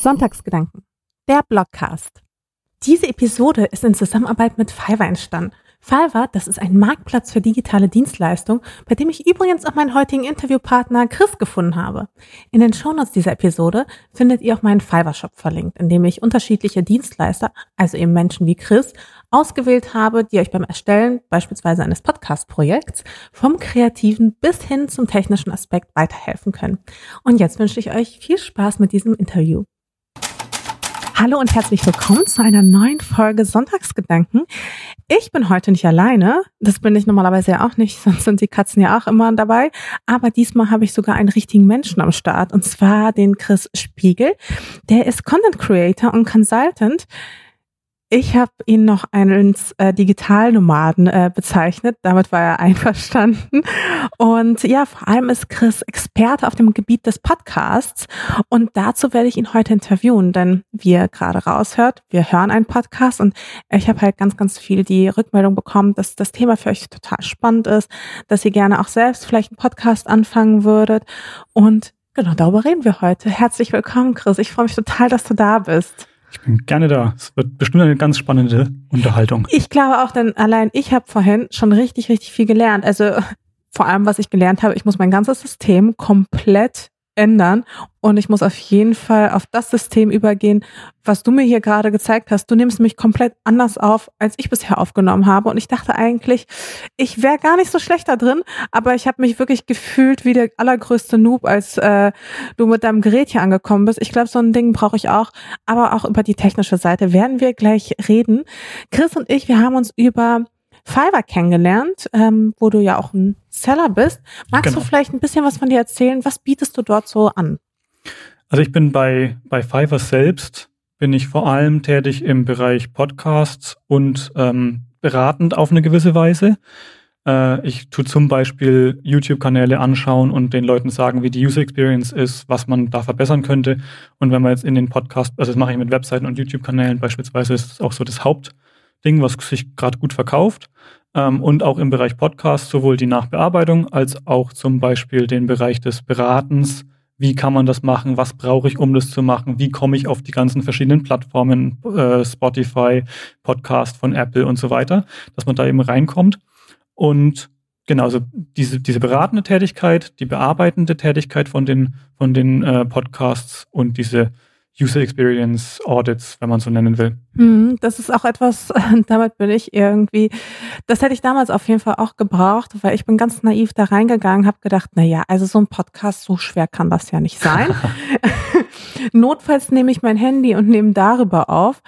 Sonntagsgedanken, der Blogcast. Diese Episode ist in Zusammenarbeit mit Fiverr entstanden. Fiverr, das ist ein Marktplatz für digitale Dienstleistungen, bei dem ich übrigens auch meinen heutigen Interviewpartner Chris gefunden habe. In den Shownotes dieser Episode findet ihr auch meinen Fiverr-Shop verlinkt, in dem ich unterschiedliche Dienstleister, also eben Menschen wie Chris, ausgewählt habe, die euch beim Erstellen beispielsweise eines Podcast-Projekts vom kreativen bis hin zum technischen Aspekt weiterhelfen können. Und jetzt wünsche ich euch viel Spaß mit diesem Interview. Hallo und herzlich willkommen zu einer neuen Folge Sonntagsgedanken. Ich bin heute nicht alleine. Das bin ich normalerweise ja auch nicht, sonst sind die Katzen ja auch immer dabei. Aber diesmal habe ich sogar einen richtigen Menschen am Start und zwar den Chris Spiegel. Der ist Content Creator und Consultant ich habe ihn noch als äh, Digitalnomaden äh, bezeichnet. Damit war er einverstanden. Und ja, vor allem ist Chris Experte auf dem Gebiet des Podcasts. Und dazu werde ich ihn heute interviewen, denn wie ihr gerade raushört, wir hören einen Podcast und ich habe halt ganz, ganz viel die Rückmeldung bekommen, dass das Thema für euch total spannend ist, dass ihr gerne auch selbst vielleicht einen Podcast anfangen würdet. Und genau darüber reden wir heute. Herzlich willkommen, Chris. Ich freue mich total, dass du da bist. Ich bin gerne da. Es wird bestimmt eine ganz spannende Unterhaltung. Ich glaube auch, denn allein ich habe vorhin schon richtig, richtig viel gelernt. Also vor allem, was ich gelernt habe, ich muss mein ganzes System komplett ändern. Und ich muss auf jeden Fall auf das System übergehen, was du mir hier gerade gezeigt hast. Du nimmst mich komplett anders auf, als ich bisher aufgenommen habe. Und ich dachte eigentlich, ich wäre gar nicht so schlecht da drin, aber ich habe mich wirklich gefühlt wie der allergrößte Noob, als äh, du mit deinem Gerät hier angekommen bist. Ich glaube, so ein Ding brauche ich auch. Aber auch über die technische Seite werden wir gleich reden. Chris und ich, wir haben uns über Fiverr kennengelernt, ähm, wo du ja auch ein Seller bist. Magst genau. du vielleicht ein bisschen was von dir erzählen? Was bietest du dort so an? Also ich bin bei, bei Fiverr selbst, bin ich vor allem tätig im Bereich Podcasts und ähm, beratend auf eine gewisse Weise. Äh, ich tue zum Beispiel YouTube-Kanäle anschauen und den Leuten sagen, wie die User Experience ist, was man da verbessern könnte. Und wenn man jetzt in den Podcast, also das mache ich mit Webseiten und YouTube-Kanälen beispielsweise, ist das auch so das Haupt, Ding, was sich gerade gut verkauft. Ähm, und auch im Bereich Podcast sowohl die Nachbearbeitung als auch zum Beispiel den Bereich des Beratens. Wie kann man das machen? Was brauche ich, um das zu machen? Wie komme ich auf die ganzen verschiedenen Plattformen, äh, Spotify, Podcast von Apple und so weiter, dass man da eben reinkommt. Und genau, also diese, diese beratende Tätigkeit, die bearbeitende Tätigkeit von den, von den äh, Podcasts und diese User Experience Audits, wenn man so nennen will. Hm, das ist auch etwas, damit bin ich irgendwie, das hätte ich damals auf jeden Fall auch gebraucht, weil ich bin ganz naiv da reingegangen, habe gedacht, na ja, also so ein Podcast, so schwer kann das ja nicht sein. Notfalls nehme ich mein Handy und nehme darüber auf.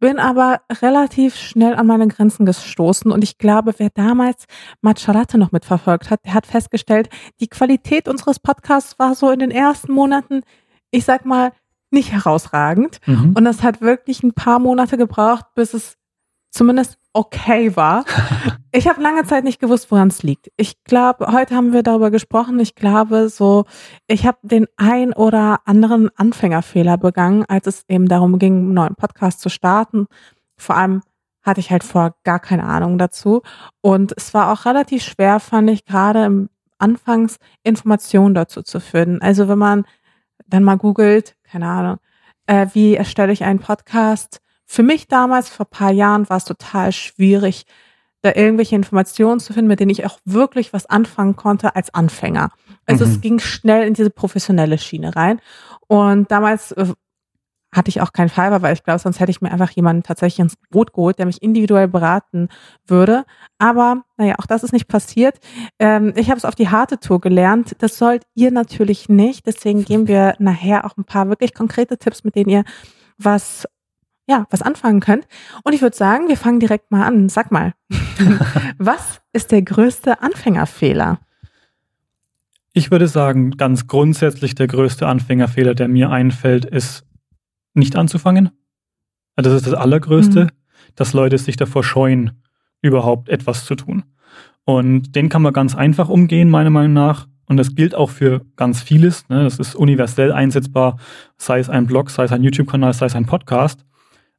Bin aber relativ schnell an meine Grenzen gestoßen und ich glaube, wer damals Matcha noch mitverfolgt hat, der hat festgestellt, die Qualität unseres Podcasts war so in den ersten Monaten, ich sag mal, nicht herausragend. Mhm. Und das hat wirklich ein paar Monate gebraucht, bis es zumindest okay war. Ich habe lange Zeit nicht gewusst, woran es liegt. Ich glaube, heute haben wir darüber gesprochen. Ich glaube, so, ich habe den ein oder anderen Anfängerfehler begangen, als es eben darum ging, einen neuen Podcast zu starten. Vor allem hatte ich halt vor gar keine Ahnung dazu. Und es war auch relativ schwer, fand ich, gerade im Anfangs Informationen dazu zu finden. Also wenn man dann mal googelt, keine Ahnung, äh, wie erstelle ich einen Podcast? Für mich damals, vor paar Jahren, war es total schwierig, da irgendwelche Informationen zu finden, mit denen ich auch wirklich was anfangen konnte als Anfänger. Also mhm. es ging schnell in diese professionelle Schiene rein. Und damals äh, hatte ich auch keinen Fiverr, weil ich glaube, sonst hätte ich mir einfach jemanden tatsächlich ins Boot geholt, der mich individuell beraten würde. Aber naja, auch das ist nicht passiert. Ähm, ich habe es auf die harte Tour gelernt. Das sollt ihr natürlich nicht. Deswegen geben wir nachher auch ein paar wirklich konkrete Tipps, mit denen ihr was ja, was anfangen könnt. Und ich würde sagen, wir fangen direkt mal an. Sag mal, was ist der größte Anfängerfehler? Ich würde sagen, ganz grundsätzlich der größte Anfängerfehler, der mir einfällt, ist nicht anzufangen. Das ist das Allergrößte, mhm. dass Leute sich davor scheuen, überhaupt etwas zu tun. Und den kann man ganz einfach umgehen, meiner Meinung nach. Und das gilt auch für ganz vieles. Ne? Das ist universell einsetzbar, sei es ein Blog, sei es ein YouTube-Kanal, sei es ein Podcast.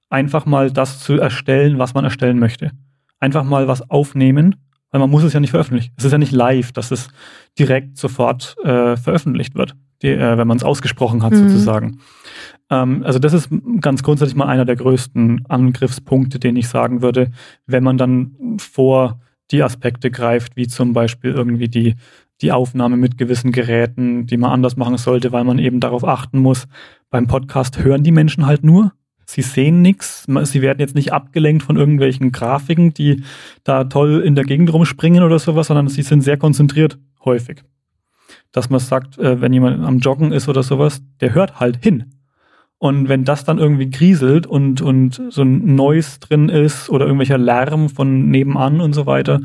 Einfach mal das zu erstellen, was man erstellen möchte. Einfach mal was aufnehmen, weil man muss es ja nicht veröffentlichen. Es ist ja nicht live, dass es direkt sofort äh, veröffentlicht wird, die, äh, wenn man es ausgesprochen hat mhm. sozusagen. Ähm, also das ist ganz grundsätzlich mal einer der größten Angriffspunkte, den ich sagen würde, wenn man dann vor die Aspekte greift, wie zum Beispiel irgendwie die, die Aufnahme mit gewissen Geräten, die man anders machen sollte, weil man eben darauf achten muss. Beim Podcast hören die Menschen halt nur. Sie sehen nichts. Sie werden jetzt nicht abgelenkt von irgendwelchen Grafiken, die da toll in der Gegend rumspringen oder sowas, sondern sie sind sehr konzentriert häufig. Dass man sagt, äh, wenn jemand am Joggen ist oder sowas, der hört halt hin. Und wenn das dann irgendwie grieselt und, und so ein Noise drin ist oder irgendwelcher Lärm von nebenan und so weiter,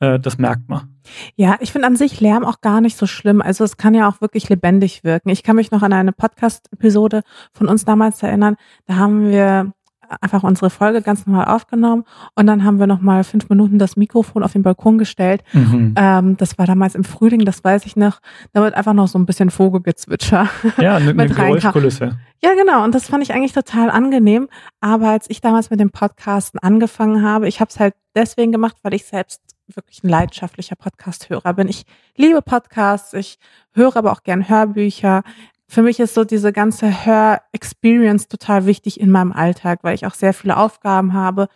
äh, das merkt man. Ja, ich finde an sich Lärm auch gar nicht so schlimm. Also es kann ja auch wirklich lebendig wirken. Ich kann mich noch an eine Podcast-Episode von uns damals erinnern. Da haben wir einfach unsere Folge ganz normal aufgenommen und dann haben wir noch mal fünf Minuten das Mikrofon auf den Balkon gestellt. Mhm. Ähm, das war damals im Frühling, das weiß ich noch. Da wird einfach noch so ein bisschen Vogelgezwitscher. Ja, eine, eine Geräuschkulisse. Ja, genau. Und das fand ich eigentlich total angenehm. Aber als ich damals mit dem Podcasten angefangen habe, ich habe es halt deswegen gemacht, weil ich selbst wirklich ein leidenschaftlicher Podcast-Hörer bin. Ich liebe Podcasts, ich höre aber auch gern Hörbücher für mich ist so diese ganze Hör-Experience total wichtig in meinem Alltag, weil ich auch sehr viele Aufgaben habe,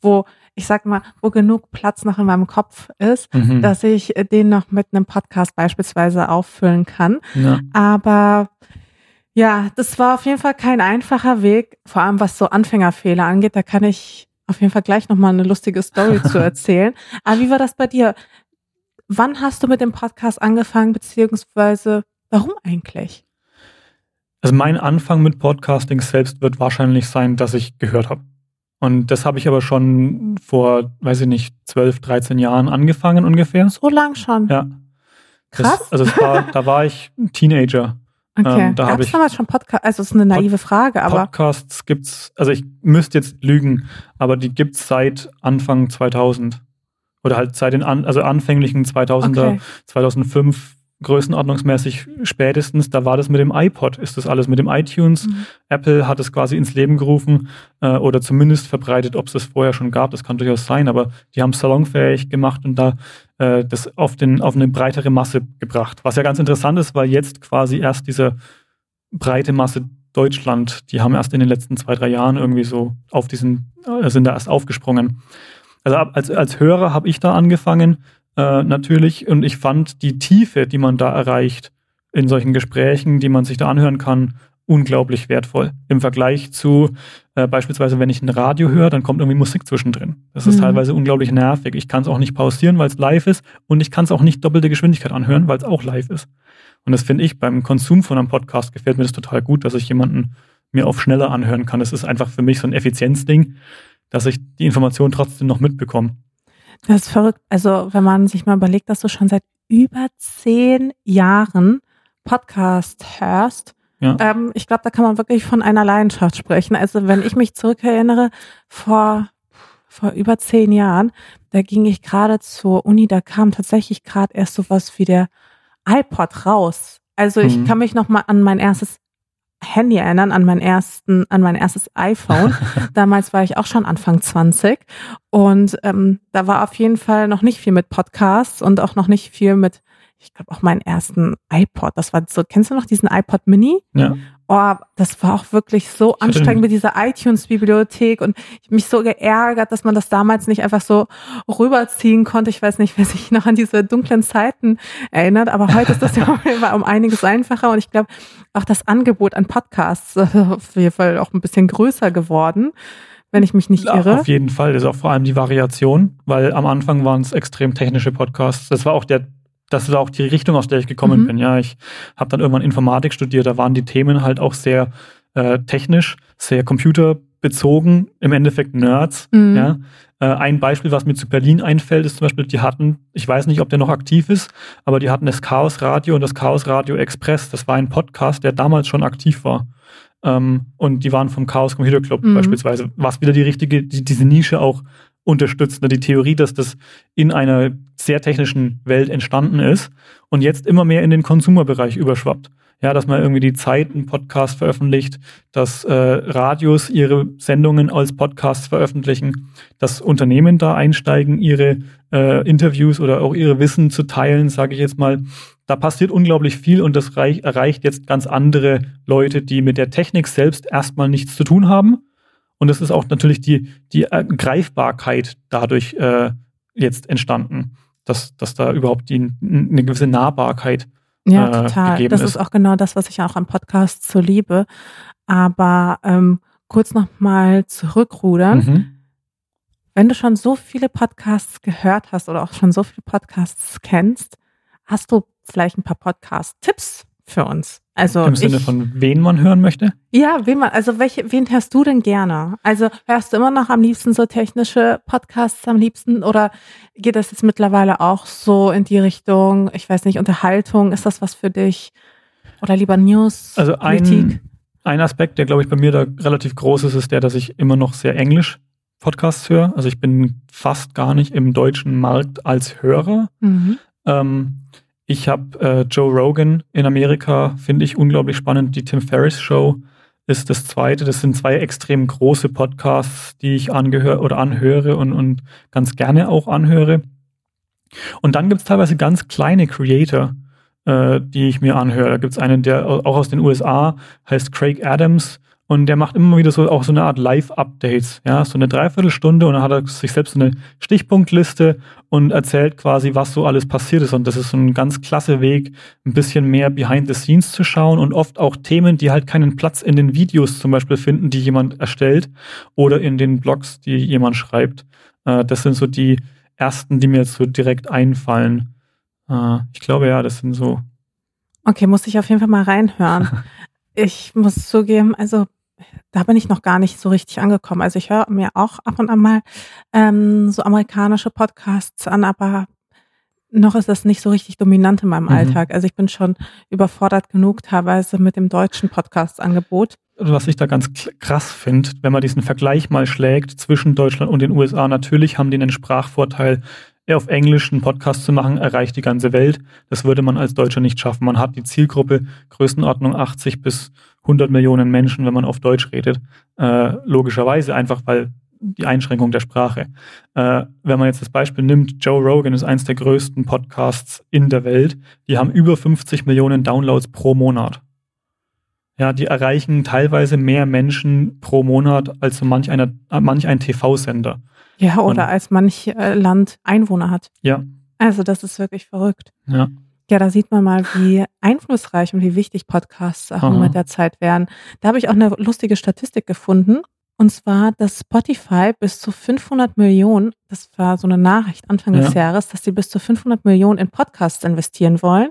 wo ich sag mal, wo genug Platz noch in meinem Kopf ist, mhm. dass ich den noch mit einem Podcast beispielsweise auffüllen kann. Ja. Aber ja, das war auf jeden Fall kein einfacher Weg, vor allem was so Anfängerfehler angeht. Da kann ich auf jeden Fall gleich nochmal eine lustige Story zu erzählen. Aber wie war das bei dir? Wann hast du mit dem Podcast angefangen, beziehungsweise warum eigentlich? Also mein Anfang mit Podcasting selbst wird wahrscheinlich sein, dass ich gehört habe. Und das habe ich aber schon vor, weiß ich nicht, 12, 13 Jahren angefangen ungefähr. So lang schon? Ja. Krass. Das, also war, da war ich Teenager. Okay. Ähm, da Gab es damals schon Podcasts? Also es ist eine naive Frage, aber. Podcasts gibt's, also ich müsste jetzt lügen, aber die gibt's seit Anfang 2000. Oder halt seit den an, also anfänglichen 2000er, okay. 2005 größenordnungsmäßig spätestens, da war das mit dem iPod, ist das alles mit dem iTunes. Mhm. Apple hat es quasi ins Leben gerufen äh, oder zumindest verbreitet, ob es das vorher schon gab, das kann durchaus sein, aber die haben es salonfähig gemacht und da äh, das auf, den, auf eine breitere Masse gebracht. Was ja ganz interessant ist, weil jetzt quasi erst diese breite Masse Deutschland, die haben erst in den letzten zwei, drei Jahren irgendwie so auf diesen, äh, sind da erst aufgesprungen. Also als, als Hörer habe ich da angefangen, äh, natürlich. Und ich fand die Tiefe, die man da erreicht in solchen Gesprächen, die man sich da anhören kann, unglaublich wertvoll. Im Vergleich zu äh, beispielsweise, wenn ich ein Radio höre, dann kommt irgendwie Musik zwischendrin. Das ist mhm. teilweise unglaublich nervig. Ich kann es auch nicht pausieren, weil es live ist und ich kann es auch nicht doppelte Geschwindigkeit anhören, weil es auch live ist. Und das finde ich beim Konsum von einem Podcast gefällt mir das total gut, dass ich jemanden mir auf schneller anhören kann. Das ist einfach für mich so ein Effizienzding, dass ich die Information trotzdem noch mitbekomme. Das ist verrückt. Also, wenn man sich mal überlegt, dass du schon seit über zehn Jahren Podcast hörst, ja. ähm, ich glaube, da kann man wirklich von einer Leidenschaft sprechen. Also, wenn ich mich zurückerinnere, vor, vor über zehn Jahren, da ging ich gerade zur Uni, da kam tatsächlich gerade erst sowas wie der iPod raus. Also ich mhm. kann mich noch mal an mein erstes Handy erinnern, an mein ersten, an mein erstes iPhone. Damals war ich auch schon Anfang 20 und ähm, da war auf jeden Fall noch nicht viel mit Podcasts und auch noch nicht viel mit, ich glaube auch meinen ersten iPod. Das war so, kennst du noch diesen iPod Mini? Ja. Oh, das war auch wirklich so anstrengend mit dieser iTunes-Bibliothek und ich mich so geärgert, dass man das damals nicht einfach so rüberziehen konnte. Ich weiß nicht, wer sich noch an diese dunklen Zeiten erinnert, aber heute ist das ja um einiges einfacher und ich glaube, auch das Angebot an Podcasts ist auf jeden Fall auch ein bisschen größer geworden wenn ich mich nicht irre. Auf jeden Fall, das ist auch vor allem die Variation, weil am Anfang waren es extrem technische Podcasts. Das war auch der das ist auch die Richtung, aus der ich gekommen mhm. bin. Ja, ich habe dann irgendwann Informatik studiert. Da waren die Themen halt auch sehr äh, technisch, sehr computerbezogen, im Endeffekt Nerds. Mhm. Ja. Äh, ein Beispiel, was mir zu Berlin einfällt, ist zum Beispiel, die hatten, ich weiß nicht, ob der noch aktiv ist, aber die hatten das Chaos Radio und das Chaos Radio Express. Das war ein Podcast, der damals schon aktiv war. Ähm, und die waren vom Chaos Computer Club mhm. beispielsweise, was wieder die richtige, die, diese Nische auch unterstützt. Ne? Die Theorie, dass das in einer sehr technischen Welt entstanden ist und jetzt immer mehr in den Konsumerbereich überschwappt. Ja, dass man irgendwie die Zeit einen Podcast veröffentlicht, dass äh, Radios ihre Sendungen als Podcasts veröffentlichen, dass Unternehmen da einsteigen, ihre äh, Interviews oder auch ihre Wissen zu teilen, sage ich jetzt mal. da passiert unglaublich viel und das reich, erreicht jetzt ganz andere Leute, die mit der Technik selbst erstmal nichts zu tun haben. Und es ist auch natürlich die, die äh, Greifbarkeit dadurch äh, jetzt entstanden, dass, dass da überhaupt die, eine gewisse Nahbarkeit ja, äh, total. Das ist. ist auch genau das, was ich auch am Podcast so liebe. Aber ähm, kurz nochmal zurückrudern. Mhm. Wenn du schon so viele Podcasts gehört hast oder auch schon so viele Podcasts kennst, hast du vielleicht ein paar Podcast-Tipps für uns? Also Im Sinne ich, von wen man hören möchte? Ja, wen man, also welche, wen hörst du denn gerne? Also hörst du immer noch am liebsten so technische Podcasts am liebsten oder geht das jetzt mittlerweile auch so in die Richtung, ich weiß nicht, Unterhaltung? Ist das was für dich? Oder lieber News? Also ein, ein Aspekt, der glaube ich bei mir da relativ groß ist, ist der, dass ich immer noch sehr Englisch Podcasts höre. Also ich bin fast gar nicht im deutschen Markt als Hörer. Mhm. Ähm, ich habe äh, Joe Rogan in Amerika, finde ich unglaublich spannend. Die Tim Ferriss Show ist das zweite. Das sind zwei extrem große Podcasts, die ich angehöre oder anhöre und, und ganz gerne auch anhöre. Und dann gibt es teilweise ganz kleine Creator, äh, die ich mir anhöre. Da gibt es einen, der auch aus den USA heißt Craig Adams und der macht immer wieder so auch so eine Art Live-Updates, ja, so eine Dreiviertelstunde und dann hat er sich selbst so eine Stichpunktliste und erzählt quasi, was so alles passiert ist. Und das ist so ein ganz klasse Weg, ein bisschen mehr behind the scenes zu schauen und oft auch Themen, die halt keinen Platz in den Videos zum Beispiel finden, die jemand erstellt oder in den Blogs, die jemand schreibt. Äh, das sind so die ersten, die mir jetzt so direkt einfallen. Äh, ich glaube ja, das sind so. Okay, muss ich auf jeden Fall mal reinhören. ich muss zugeben, also da bin ich noch gar nicht so richtig angekommen. Also ich höre mir auch ab und an mal ähm, so amerikanische Podcasts an, aber noch ist das nicht so richtig dominant in meinem mhm. Alltag. Also ich bin schon überfordert genug teilweise mit dem deutschen Podcast-Angebot. Was ich da ganz krass finde, wenn man diesen Vergleich mal schlägt zwischen Deutschland und den USA, natürlich haben die einen Sprachvorteil. Auf Englisch einen Podcast zu machen, erreicht die ganze Welt. Das würde man als Deutscher nicht schaffen. Man hat die Zielgruppe Größenordnung 80 bis 100 Millionen Menschen, wenn man auf Deutsch redet. Äh, logischerweise einfach, weil die Einschränkung der Sprache. Äh, wenn man jetzt das Beispiel nimmt, Joe Rogan ist eins der größten Podcasts in der Welt. Die haben über 50 Millionen Downloads pro Monat. Ja, die erreichen teilweise mehr Menschen pro Monat als so manch, einer, manch ein TV-Sender. Ja, oder Und, als manch äh, Land Einwohner hat. Ja. Also das ist wirklich verrückt. Ja. Ja, da sieht man mal, wie einflussreich und wie wichtig Podcasts auch mit der Zeit werden. Da habe ich auch eine lustige Statistik gefunden. Und zwar, dass Spotify bis zu 500 Millionen, das war so eine Nachricht Anfang ja. des Jahres, dass sie bis zu 500 Millionen in Podcasts investieren wollen.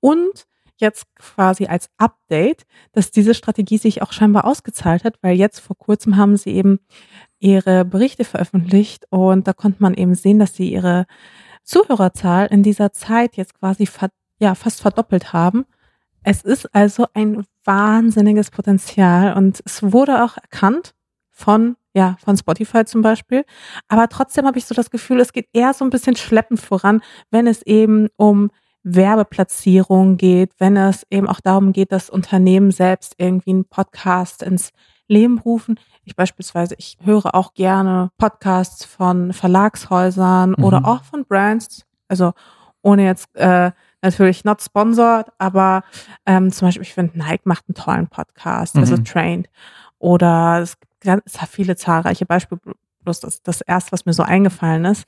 Und jetzt quasi als Update, dass diese Strategie sich auch scheinbar ausgezahlt hat, weil jetzt vor kurzem haben sie eben ihre Berichte veröffentlicht und da konnte man eben sehen, dass sie ihre Zuhörerzahl in dieser Zeit jetzt quasi ja, fast verdoppelt haben. Es ist also ein wahnsinniges Potenzial und es wurde auch erkannt von, ja, von Spotify zum Beispiel. Aber trotzdem habe ich so das Gefühl, es geht eher so ein bisschen schleppend voran, wenn es eben um Werbeplatzierung geht, wenn es eben auch darum geht, dass Unternehmen selbst irgendwie einen Podcast ins Leben rufen. Ich beispielsweise, ich höre auch gerne Podcasts von Verlagshäusern mhm. oder auch von Brands. Also ohne jetzt äh, natürlich not sponsored, aber ähm, zum Beispiel, ich finde, Nike macht einen tollen Podcast, also mhm. also Trained. Oder es gibt ganz, es hat viele zahlreiche Beispiele, bloß das, das erste, was mir so eingefallen ist,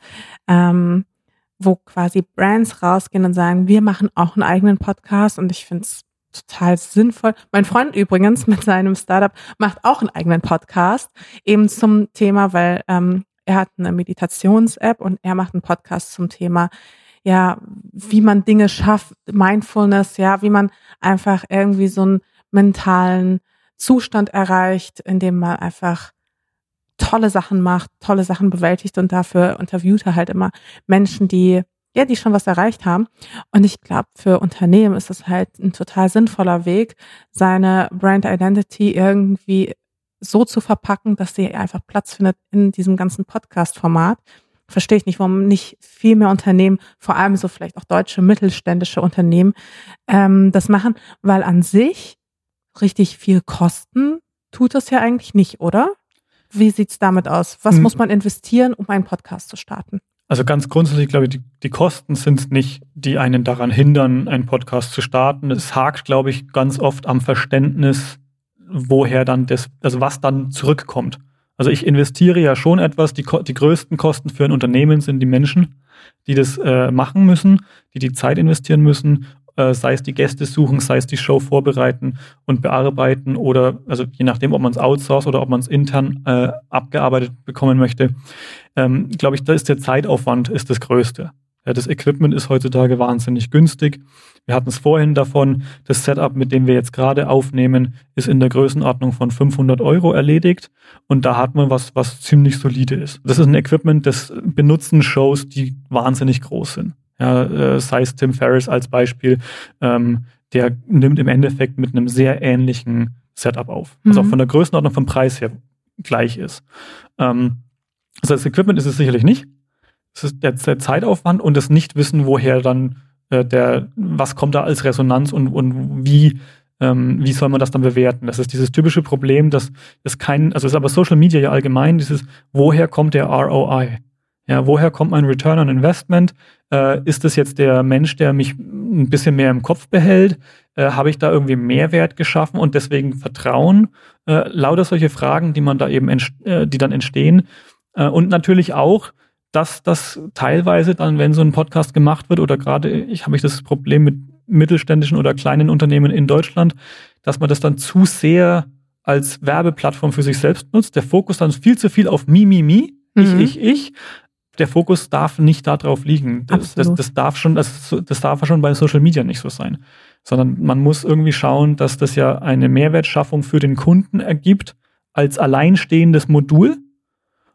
ähm, wo quasi Brands rausgehen und sagen, wir machen auch einen eigenen Podcast und ich finde es total sinnvoll. Mein Freund übrigens mit seinem Startup macht auch einen eigenen Podcast, eben zum Thema, weil ähm, er hat eine Meditations-App und er macht einen Podcast zum Thema, ja, wie man Dinge schafft, Mindfulness, ja, wie man einfach irgendwie so einen mentalen Zustand erreicht, in dem man einfach tolle Sachen macht, tolle Sachen bewältigt und dafür interviewt er halt immer Menschen, die ja, die schon was erreicht haben. Und ich glaube, für Unternehmen ist es halt ein total sinnvoller Weg, seine Brand Identity irgendwie so zu verpacken, dass sie einfach Platz findet in diesem ganzen Podcast-Format. Verstehe ich nicht, warum nicht viel mehr Unternehmen, vor allem so vielleicht auch deutsche mittelständische Unternehmen, ähm, das machen, weil an sich richtig viel kosten tut das ja eigentlich nicht, oder? Wie sieht's damit aus? Was hm. muss man investieren, um einen Podcast zu starten? Also ganz grundsätzlich glaube ich, die, die Kosten sind es nicht, die einen daran hindern, einen Podcast zu starten. Es hakt, glaube ich, ganz oft am Verständnis, woher dann das, also was dann zurückkommt. Also ich investiere ja schon etwas, die, die größten Kosten für ein Unternehmen sind die Menschen, die das äh, machen müssen, die die Zeit investieren müssen äh, sei es die Gäste suchen, sei es die Show vorbereiten und bearbeiten oder, also je nachdem, ob man es outsource oder ob man es intern äh, abgearbeitet bekommen möchte, ähm, glaube ich, da ist der Zeitaufwand ist das Größte. Ja, das Equipment ist heutzutage wahnsinnig günstig. Wir hatten es vorhin davon, das Setup, mit dem wir jetzt gerade aufnehmen, ist in der Größenordnung von 500 Euro erledigt und da hat man was, was ziemlich solide ist. Das ist ein Equipment, das benutzen Shows, die wahnsinnig groß sind. Ja, äh, sei es Tim Ferriss als Beispiel, ähm, der nimmt im Endeffekt mit einem sehr ähnlichen Setup auf, was mhm. auch von der Größenordnung vom Preis her gleich ist. Ähm, also das Equipment ist es sicherlich nicht. Es ist der, der Zeitaufwand und das Nichtwissen, woher dann äh, der, was kommt da als Resonanz und, und wie, ähm, wie soll man das dann bewerten? Das ist dieses typische Problem, dass es kein, also es ist aber Social Media ja allgemein, dieses, woher kommt der ROI? Ja, woher kommt mein Return on Investment? Äh, ist es jetzt der Mensch, der mich ein bisschen mehr im Kopf behält? Äh, Habe ich da irgendwie Mehrwert geschaffen und deswegen Vertrauen? Äh, lauter solche Fragen, die man da eben, äh, die dann entstehen. Äh, und natürlich auch, dass das teilweise dann, wenn so ein Podcast gemacht wird, oder gerade ich habe ich das Problem mit mittelständischen oder kleinen Unternehmen in Deutschland, dass man das dann zu sehr als Werbeplattform für sich selbst nutzt. Der Fokus dann viel zu viel auf Mi, Mi, Mi, ich, mhm. ich, ich der Fokus darf nicht darauf liegen. Das, das, das, darf schon, das, das darf schon bei Social Media nicht so sein. Sondern man muss irgendwie schauen, dass das ja eine Mehrwertschaffung für den Kunden ergibt als alleinstehendes Modul.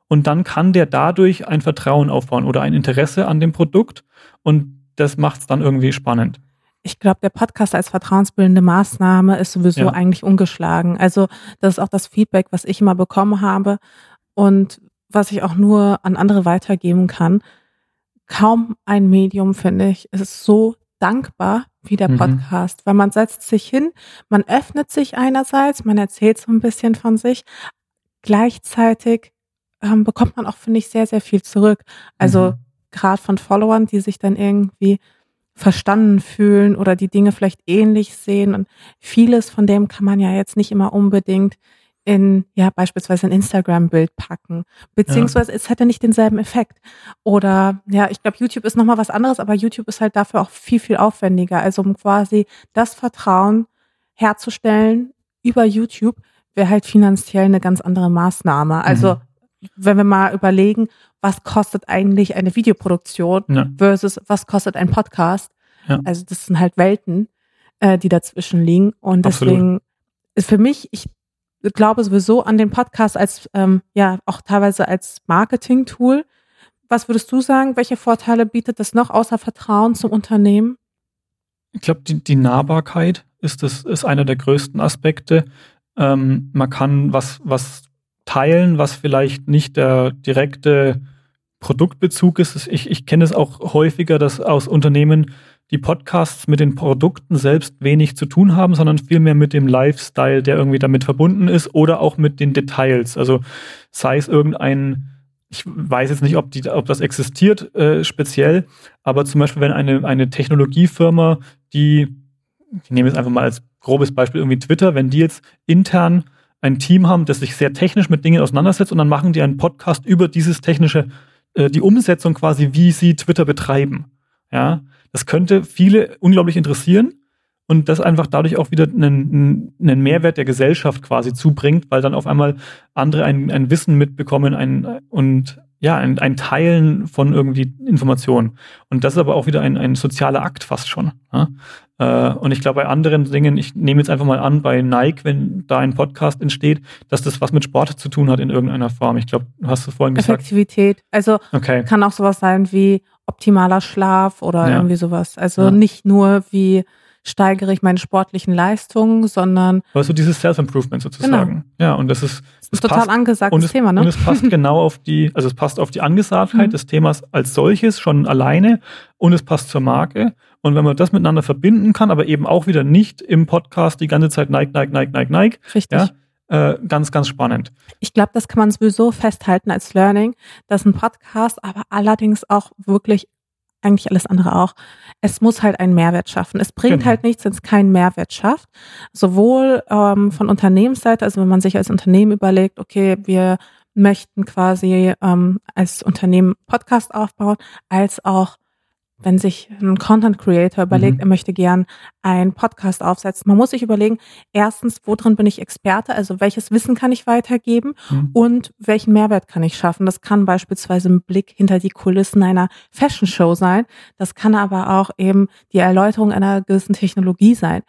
Und dann kann der dadurch ein Vertrauen aufbauen oder ein Interesse an dem Produkt. Und das macht es dann irgendwie spannend. Ich glaube, der Podcast als vertrauensbildende Maßnahme ist sowieso ja. eigentlich ungeschlagen. Also das ist auch das Feedback, was ich immer bekommen habe. Und was ich auch nur an andere weitergeben kann. Kaum ein Medium, finde ich, ist so dankbar wie der mhm. Podcast, mhm. weil man setzt sich hin, man öffnet sich einerseits, man erzählt so ein bisschen von sich, gleichzeitig ähm, bekommt man auch, finde ich, sehr, sehr viel zurück. Also mhm. gerade von Followern, die sich dann irgendwie verstanden fühlen oder die Dinge vielleicht ähnlich sehen und vieles von dem kann man ja jetzt nicht immer unbedingt in, ja, beispielsweise ein Instagram-Bild packen. Beziehungsweise ja. es hätte nicht denselben Effekt. Oder, ja, ich glaube, YouTube ist nochmal was anderes, aber YouTube ist halt dafür auch viel, viel aufwendiger. Also um quasi das Vertrauen herzustellen über YouTube, wäre halt finanziell eine ganz andere Maßnahme. Also, mhm. wenn wir mal überlegen, was kostet eigentlich eine Videoproduktion ja. versus was kostet ein Podcast. Ja. Also, das sind halt Welten, äh, die dazwischen liegen. Und deswegen ist für mich, ich glaube sowieso an den Podcast als, ähm, ja, auch teilweise als Marketing-Tool. Was würdest du sagen? Welche Vorteile bietet das noch außer Vertrauen zum Unternehmen? Ich glaube, die, die Nahbarkeit ist, das, ist einer der größten Aspekte. Ähm, man kann was, was teilen, was vielleicht nicht der direkte Produktbezug ist. Ich, ich kenne es auch häufiger, dass aus Unternehmen die Podcasts mit den Produkten selbst wenig zu tun haben, sondern vielmehr mit dem Lifestyle, der irgendwie damit verbunden ist oder auch mit den Details. Also sei es irgendein, ich weiß jetzt nicht, ob, die, ob das existiert äh, speziell, aber zum Beispiel, wenn eine, eine Technologiefirma, die, ich nehme jetzt einfach mal als grobes Beispiel irgendwie Twitter, wenn die jetzt intern ein Team haben, das sich sehr technisch mit Dingen auseinandersetzt und dann machen die einen Podcast über dieses technische, äh, die Umsetzung quasi, wie sie Twitter betreiben. Ja, das könnte viele unglaublich interessieren und das einfach dadurch auch wieder einen, einen Mehrwert der Gesellschaft quasi zubringt, weil dann auf einmal andere ein, ein Wissen mitbekommen ein, und ja, ein, ein Teilen von irgendwie Informationen. Und das ist aber auch wieder ein, ein sozialer Akt fast schon. Ja? Äh, und ich glaube, bei anderen Dingen, ich nehme jetzt einfach mal an, bei Nike, wenn da ein Podcast entsteht, dass das was mit Sport zu tun hat in irgendeiner Form. Ich glaube, du hast es vorhin gesagt. Effektivität. Also okay. kann auch sowas sein wie optimaler Schlaf oder ja. irgendwie sowas. Also ja. nicht nur wie steigere ich meine sportlichen Leistungen, sondern. Also dieses Self-Improvement sozusagen. Genau. Ja, und das ist. Das ist ein total passt, angesagtes es, Thema, ne? Und es passt genau auf die, also es passt auf die Angesagtheit mhm. des Themas als solches schon alleine und es passt zur Marke. Und wenn man das miteinander verbinden kann, aber eben auch wieder nicht im Podcast die ganze Zeit Nike, Nike, Nike, Nike, Nike. Richtig. Ja, äh, ganz, ganz spannend. Ich glaube, das kann man sowieso festhalten als Learning, dass ein Podcast aber allerdings auch wirklich eigentlich alles andere auch. Es muss halt einen Mehrwert schaffen. Es bringt genau. halt nichts, wenn es keinen Mehrwert schafft. Sowohl ähm, von Unternehmensseite, also wenn man sich als Unternehmen überlegt, okay, wir möchten quasi ähm, als Unternehmen Podcast aufbauen, als auch wenn sich ein Content Creator überlegt, mhm. er möchte gern einen Podcast aufsetzen. Man muss sich überlegen, erstens, worin bin ich Experte, also welches Wissen kann ich weitergeben mhm. und welchen Mehrwert kann ich schaffen. Das kann beispielsweise ein Blick hinter die Kulissen einer Fashion Show sein. Das kann aber auch eben die Erläuterung einer gewissen Technologie sein.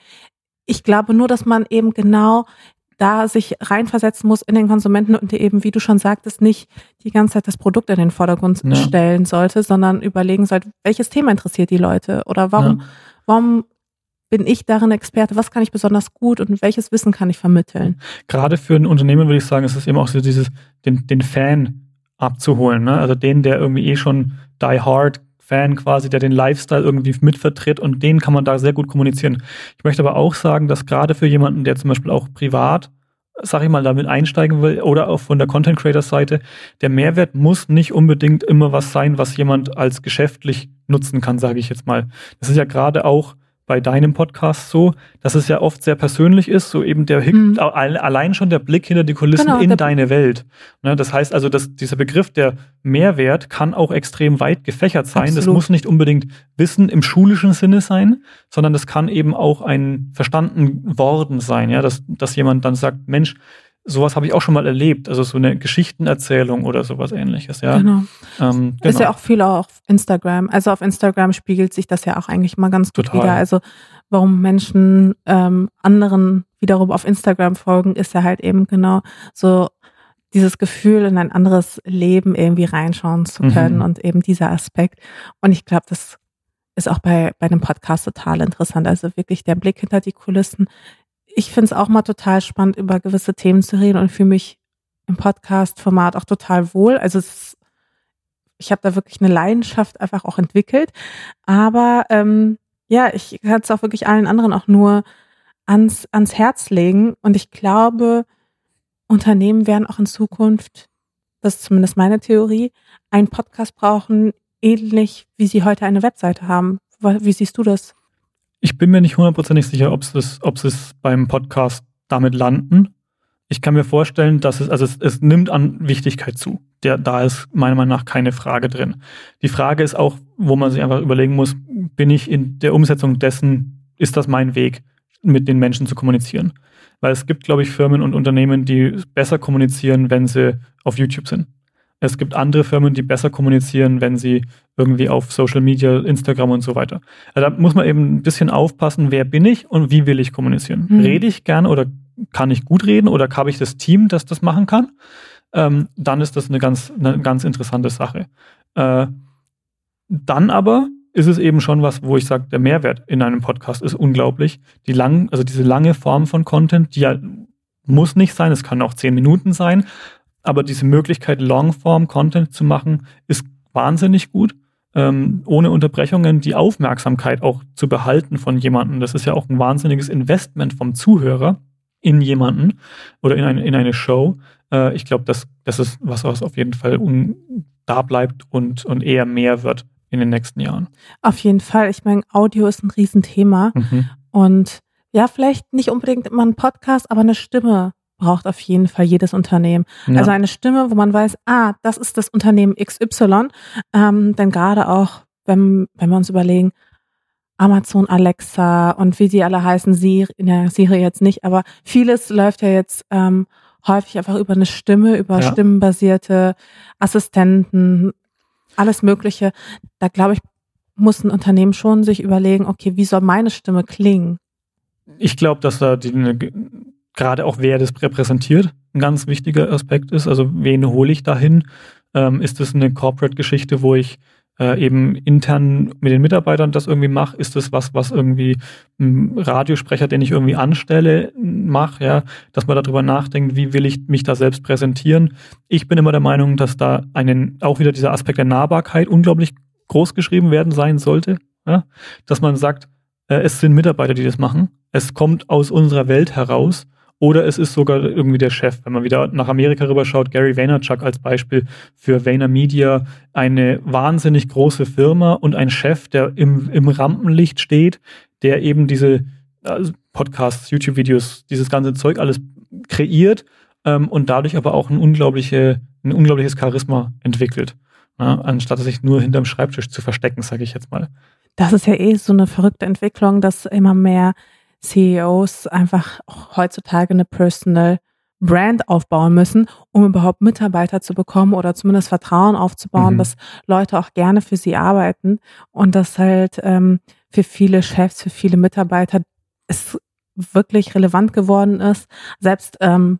Ich glaube nur, dass man eben genau da sich reinversetzen muss in den Konsumenten und eben, wie du schon sagtest, nicht die ganze Zeit das Produkt in den Vordergrund ja. stellen sollte, sondern überlegen sollte, welches Thema interessiert die Leute oder warum, ja. warum bin ich darin Experte, was kann ich besonders gut und welches Wissen kann ich vermitteln? Gerade für ein Unternehmen würde ich sagen, ist es eben auch so dieses, den, den Fan abzuholen, ne? also den, der irgendwie eh schon die hard Fan quasi, der den Lifestyle irgendwie mitvertritt und den kann man da sehr gut kommunizieren. Ich möchte aber auch sagen, dass gerade für jemanden, der zum Beispiel auch privat, sag ich mal, damit einsteigen will oder auch von der Content Creator Seite, der Mehrwert muss nicht unbedingt immer was sein, was jemand als geschäftlich nutzen kann, sage ich jetzt mal. Das ist ja gerade auch bei deinem Podcast so, dass es ja oft sehr persönlich ist, so eben der mhm. allein schon der Blick hinter die Kulissen genau, in deine Welt. Ne, das heißt also, dass dieser Begriff der Mehrwert kann auch extrem weit gefächert sein. Absolut. Das muss nicht unbedingt Wissen im schulischen Sinne sein, sondern das kann eben auch ein verstanden worden sein, ja, dass, dass jemand dann sagt, Mensch, sowas habe ich auch schon mal erlebt, also so eine Geschichtenerzählung oder sowas ähnliches, ja. Genau. Ähm, genau. Ist ja auch viel auf Instagram. Also auf Instagram spiegelt sich das ja auch eigentlich mal ganz gut Total. wieder. Also warum Menschen ähm, anderen wiederum auf Instagram folgen, ist ja halt eben genau so dieses Gefühl, in ein anderes Leben irgendwie reinschauen zu können mhm. und eben dieser Aspekt. Und ich glaube, das ist auch bei, bei einem Podcast total interessant. Also wirklich der Blick hinter die Kulissen ich finde es auch mal total spannend, über gewisse Themen zu reden und fühle mich im Podcast-Format auch total wohl. Also es, ich habe da wirklich eine Leidenschaft einfach auch entwickelt. Aber ähm, ja, ich kann es auch wirklich allen anderen auch nur ans, ans Herz legen. Und ich glaube, Unternehmen werden auch in Zukunft, das ist zumindest meine Theorie, einen Podcast brauchen, ähnlich wie sie heute eine Webseite haben. Wie siehst du das? Ich bin mir nicht hundertprozentig sicher, ob es, ob es beim Podcast damit landen. Ich kann mir vorstellen, dass es, also es, es nimmt an Wichtigkeit zu. Der, da ist meiner Meinung nach keine Frage drin. Die Frage ist auch, wo man sich einfach überlegen muss, bin ich in der Umsetzung dessen, ist das mein Weg, mit den Menschen zu kommunizieren? Weil es gibt, glaube ich, Firmen und Unternehmen, die besser kommunizieren, wenn sie auf YouTube sind. Es gibt andere Firmen, die besser kommunizieren, wenn sie irgendwie auf Social Media, Instagram und so weiter. Also da muss man eben ein bisschen aufpassen, wer bin ich und wie will ich kommunizieren. Hm. Rede ich gern oder kann ich gut reden oder habe ich das Team, das das machen kann? Ähm, dann ist das eine ganz, eine ganz interessante Sache. Äh, dann aber ist es eben schon was, wo ich sage, der Mehrwert in einem Podcast ist unglaublich. Die lang, also diese lange Form von Content, die ja muss nicht sein, es kann auch zehn Minuten sein, aber diese Möglichkeit, Longform-Content zu machen, ist wahnsinnig gut. Ähm, ohne Unterbrechungen die Aufmerksamkeit auch zu behalten von jemandem. Das ist ja auch ein wahnsinniges Investment vom Zuhörer in jemanden oder in eine, in eine Show. Äh, ich glaube, das, das ist was, was auf jeden Fall un, da bleibt und, und eher mehr wird in den nächsten Jahren. Auf jeden Fall. Ich meine, Audio ist ein Riesenthema. Mhm. Und ja, vielleicht nicht unbedingt immer ein Podcast, aber eine Stimme braucht auf jeden Fall jedes Unternehmen. Ja. Also eine Stimme, wo man weiß, ah, das ist das Unternehmen XY. Ähm, denn gerade auch, wenn, wenn wir uns überlegen, Amazon Alexa und wie sie alle heißen, Siri, in der Siri jetzt nicht, aber vieles läuft ja jetzt ähm, häufig einfach über eine Stimme, über ja. stimmenbasierte Assistenten, alles Mögliche. Da glaube ich, muss ein Unternehmen schon sich überlegen, okay, wie soll meine Stimme klingen? Ich glaube, dass da die, gerade auch wer das repräsentiert, ein ganz wichtiger Aspekt ist. Also wen hole ich dahin? Ähm, ist das eine Corporate-Geschichte, wo ich äh, eben intern mit den Mitarbeitern das irgendwie mache? Ist das was, was irgendwie ein Radiosprecher, den ich irgendwie anstelle, mache? Ja, dass man darüber nachdenkt, wie will ich mich da selbst präsentieren? Ich bin immer der Meinung, dass da einen auch wieder dieser Aspekt der Nahbarkeit unglaublich groß geschrieben werden sein sollte. Ja? Dass man sagt, äh, es sind Mitarbeiter, die das machen. Es kommt aus unserer Welt heraus oder es ist sogar irgendwie der Chef. Wenn man wieder nach Amerika rüberschaut, Gary Vaynerchuk als Beispiel für Vaynermedia, eine wahnsinnig große Firma und ein Chef, der im, im Rampenlicht steht, der eben diese also Podcasts, YouTube-Videos, dieses ganze Zeug alles kreiert ähm, und dadurch aber auch ein, unglaubliche, ein unglaubliches Charisma entwickelt. Ja, anstatt sich nur hinterm Schreibtisch zu verstecken, sage ich jetzt mal. Das ist ja eh so eine verrückte Entwicklung, dass immer mehr CEOs einfach heutzutage eine Personal Brand aufbauen müssen, um überhaupt Mitarbeiter zu bekommen oder zumindest Vertrauen aufzubauen, mhm. dass Leute auch gerne für sie arbeiten und dass halt ähm, für viele Chefs, für viele Mitarbeiter es wirklich relevant geworden ist, selbst ähm,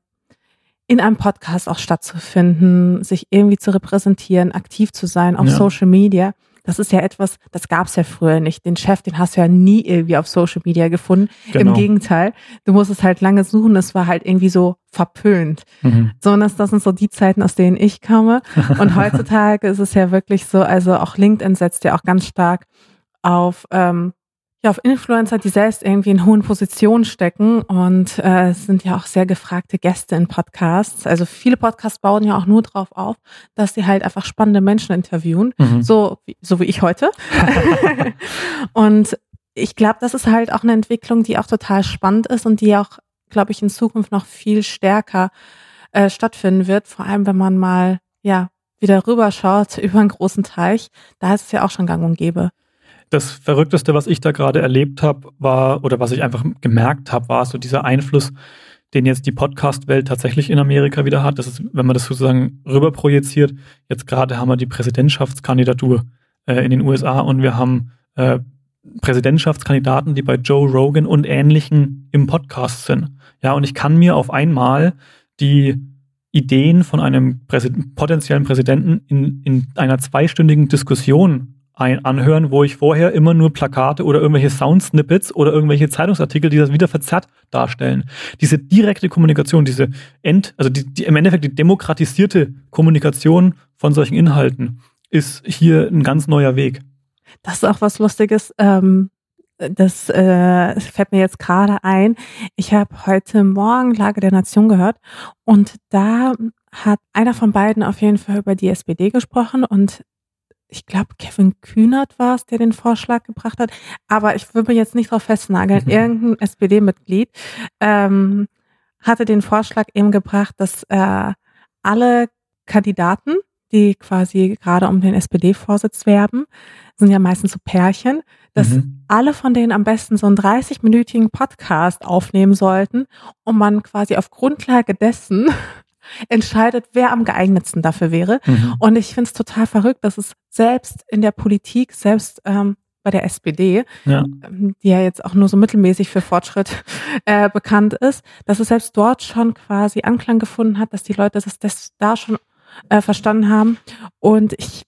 in einem Podcast auch stattzufinden, sich irgendwie zu repräsentieren, aktiv zu sein auf ja. Social Media. Das ist ja etwas, das gab es ja früher nicht. Den Chef, den hast du ja nie irgendwie auf Social Media gefunden. Genau. Im Gegenteil, du musstest halt lange suchen. Es war halt irgendwie so verpönt. Mhm. So, und das, das sind so die Zeiten, aus denen ich komme. Und heutzutage ist es ja wirklich so, also auch LinkedIn setzt ja auch ganz stark auf ähm, ja, auf Influencer, die selbst irgendwie in hohen Positionen stecken und äh, sind ja auch sehr gefragte Gäste in Podcasts. Also viele Podcasts bauen ja auch nur drauf auf, dass sie halt einfach spannende Menschen interviewen, mhm. so, so wie ich heute. und ich glaube, das ist halt auch eine Entwicklung, die auch total spannend ist und die auch, glaube ich, in Zukunft noch viel stärker äh, stattfinden wird. Vor allem, wenn man mal, ja, wieder rüberschaut über einen großen Teich, da ist es ja auch schon gang und gäbe das Verrückteste, was ich da gerade erlebt habe, war, oder was ich einfach gemerkt habe, war so dieser Einfluss, den jetzt die Podcast-Welt tatsächlich in Amerika wieder hat. Das ist, wenn man das sozusagen rüberprojiziert, jetzt gerade haben wir die Präsidentschaftskandidatur äh, in den USA und wir haben äh, Präsidentschaftskandidaten, die bei Joe Rogan und Ähnlichen im Podcast sind. Ja, und ich kann mir auf einmal die Ideen von einem Präsid potenziellen Präsidenten in, in einer zweistündigen Diskussion ein anhören, wo ich vorher immer nur Plakate oder irgendwelche Soundsnippets oder irgendwelche Zeitungsartikel, die das wieder verzerrt darstellen. Diese direkte Kommunikation, diese End, also die, die im Endeffekt die demokratisierte Kommunikation von solchen Inhalten ist hier ein ganz neuer Weg. Das ist auch was Lustiges. Ähm, das äh, fällt mir jetzt gerade ein. Ich habe heute Morgen Lage der Nation gehört und da hat einer von beiden auf jeden Fall über die SPD gesprochen und ich glaube, Kevin Kühnert war es, der den Vorschlag gebracht hat. Aber ich würde mich jetzt nicht darauf festnageln. Mhm. Irgendein SPD-Mitglied ähm, hatte den Vorschlag eben gebracht, dass äh, alle Kandidaten, die quasi gerade um den SPD-Vorsitz werben, sind ja meistens so Pärchen, dass mhm. alle von denen am besten so einen 30-minütigen Podcast aufnehmen sollten und man quasi auf Grundlage dessen entscheidet, wer am geeignetsten dafür wäre. Mhm. Und ich finde es total verrückt, dass es selbst in der Politik, selbst ähm, bei der SPD, ja. Ähm, die ja jetzt auch nur so mittelmäßig für Fortschritt äh, bekannt ist, dass es selbst dort schon quasi Anklang gefunden hat, dass die Leute das, das da schon äh, verstanden haben. Und ich,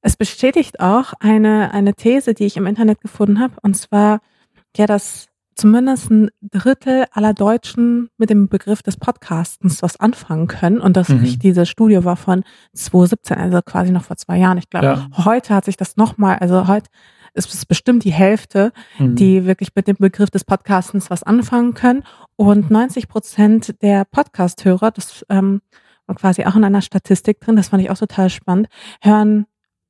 es bestätigt auch eine, eine These, die ich im Internet gefunden habe, und zwar, ja, dass zumindest ein Drittel aller Deutschen mit dem Begriff des Podcastens was anfangen können. Und das mhm. nicht diese Studie war von 2017, also quasi noch vor zwei Jahren. Ich glaube, ja. heute hat sich das nochmal, also heute ist es bestimmt die Hälfte, mhm. die wirklich mit dem Begriff des Podcastens was anfangen können. Und 90 Prozent der Podcast-Hörer, das ähm, war quasi auch in einer Statistik drin, das fand ich auch total spannend, hören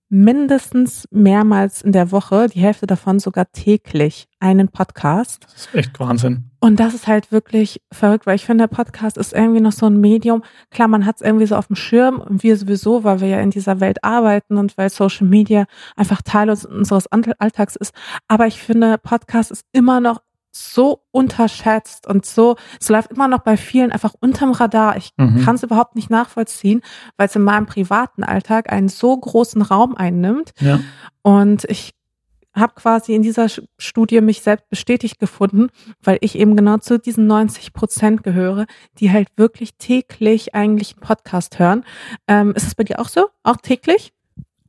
mindestens mehrmals in der Woche, die Hälfte davon sogar täglich, einen Podcast. Das ist echt Wahnsinn. Und das ist halt wirklich verrückt, weil ich finde, der Podcast ist irgendwie noch so ein Medium. Klar, man hat es irgendwie so auf dem Schirm und wir sowieso, weil wir ja in dieser Welt arbeiten und weil Social Media einfach Teil unseres Alltags ist. Aber ich finde, Podcast ist immer noch so unterschätzt und so, es läuft immer noch bei vielen einfach unterm Radar. Ich mhm. kann es überhaupt nicht nachvollziehen, weil es in meinem privaten Alltag einen so großen Raum einnimmt. Ja. Und ich habe quasi in dieser Studie mich selbst bestätigt gefunden, weil ich eben genau zu diesen 90 Prozent gehöre, die halt wirklich täglich eigentlich einen Podcast hören. Ähm, ist es bei dir auch so? Auch täglich?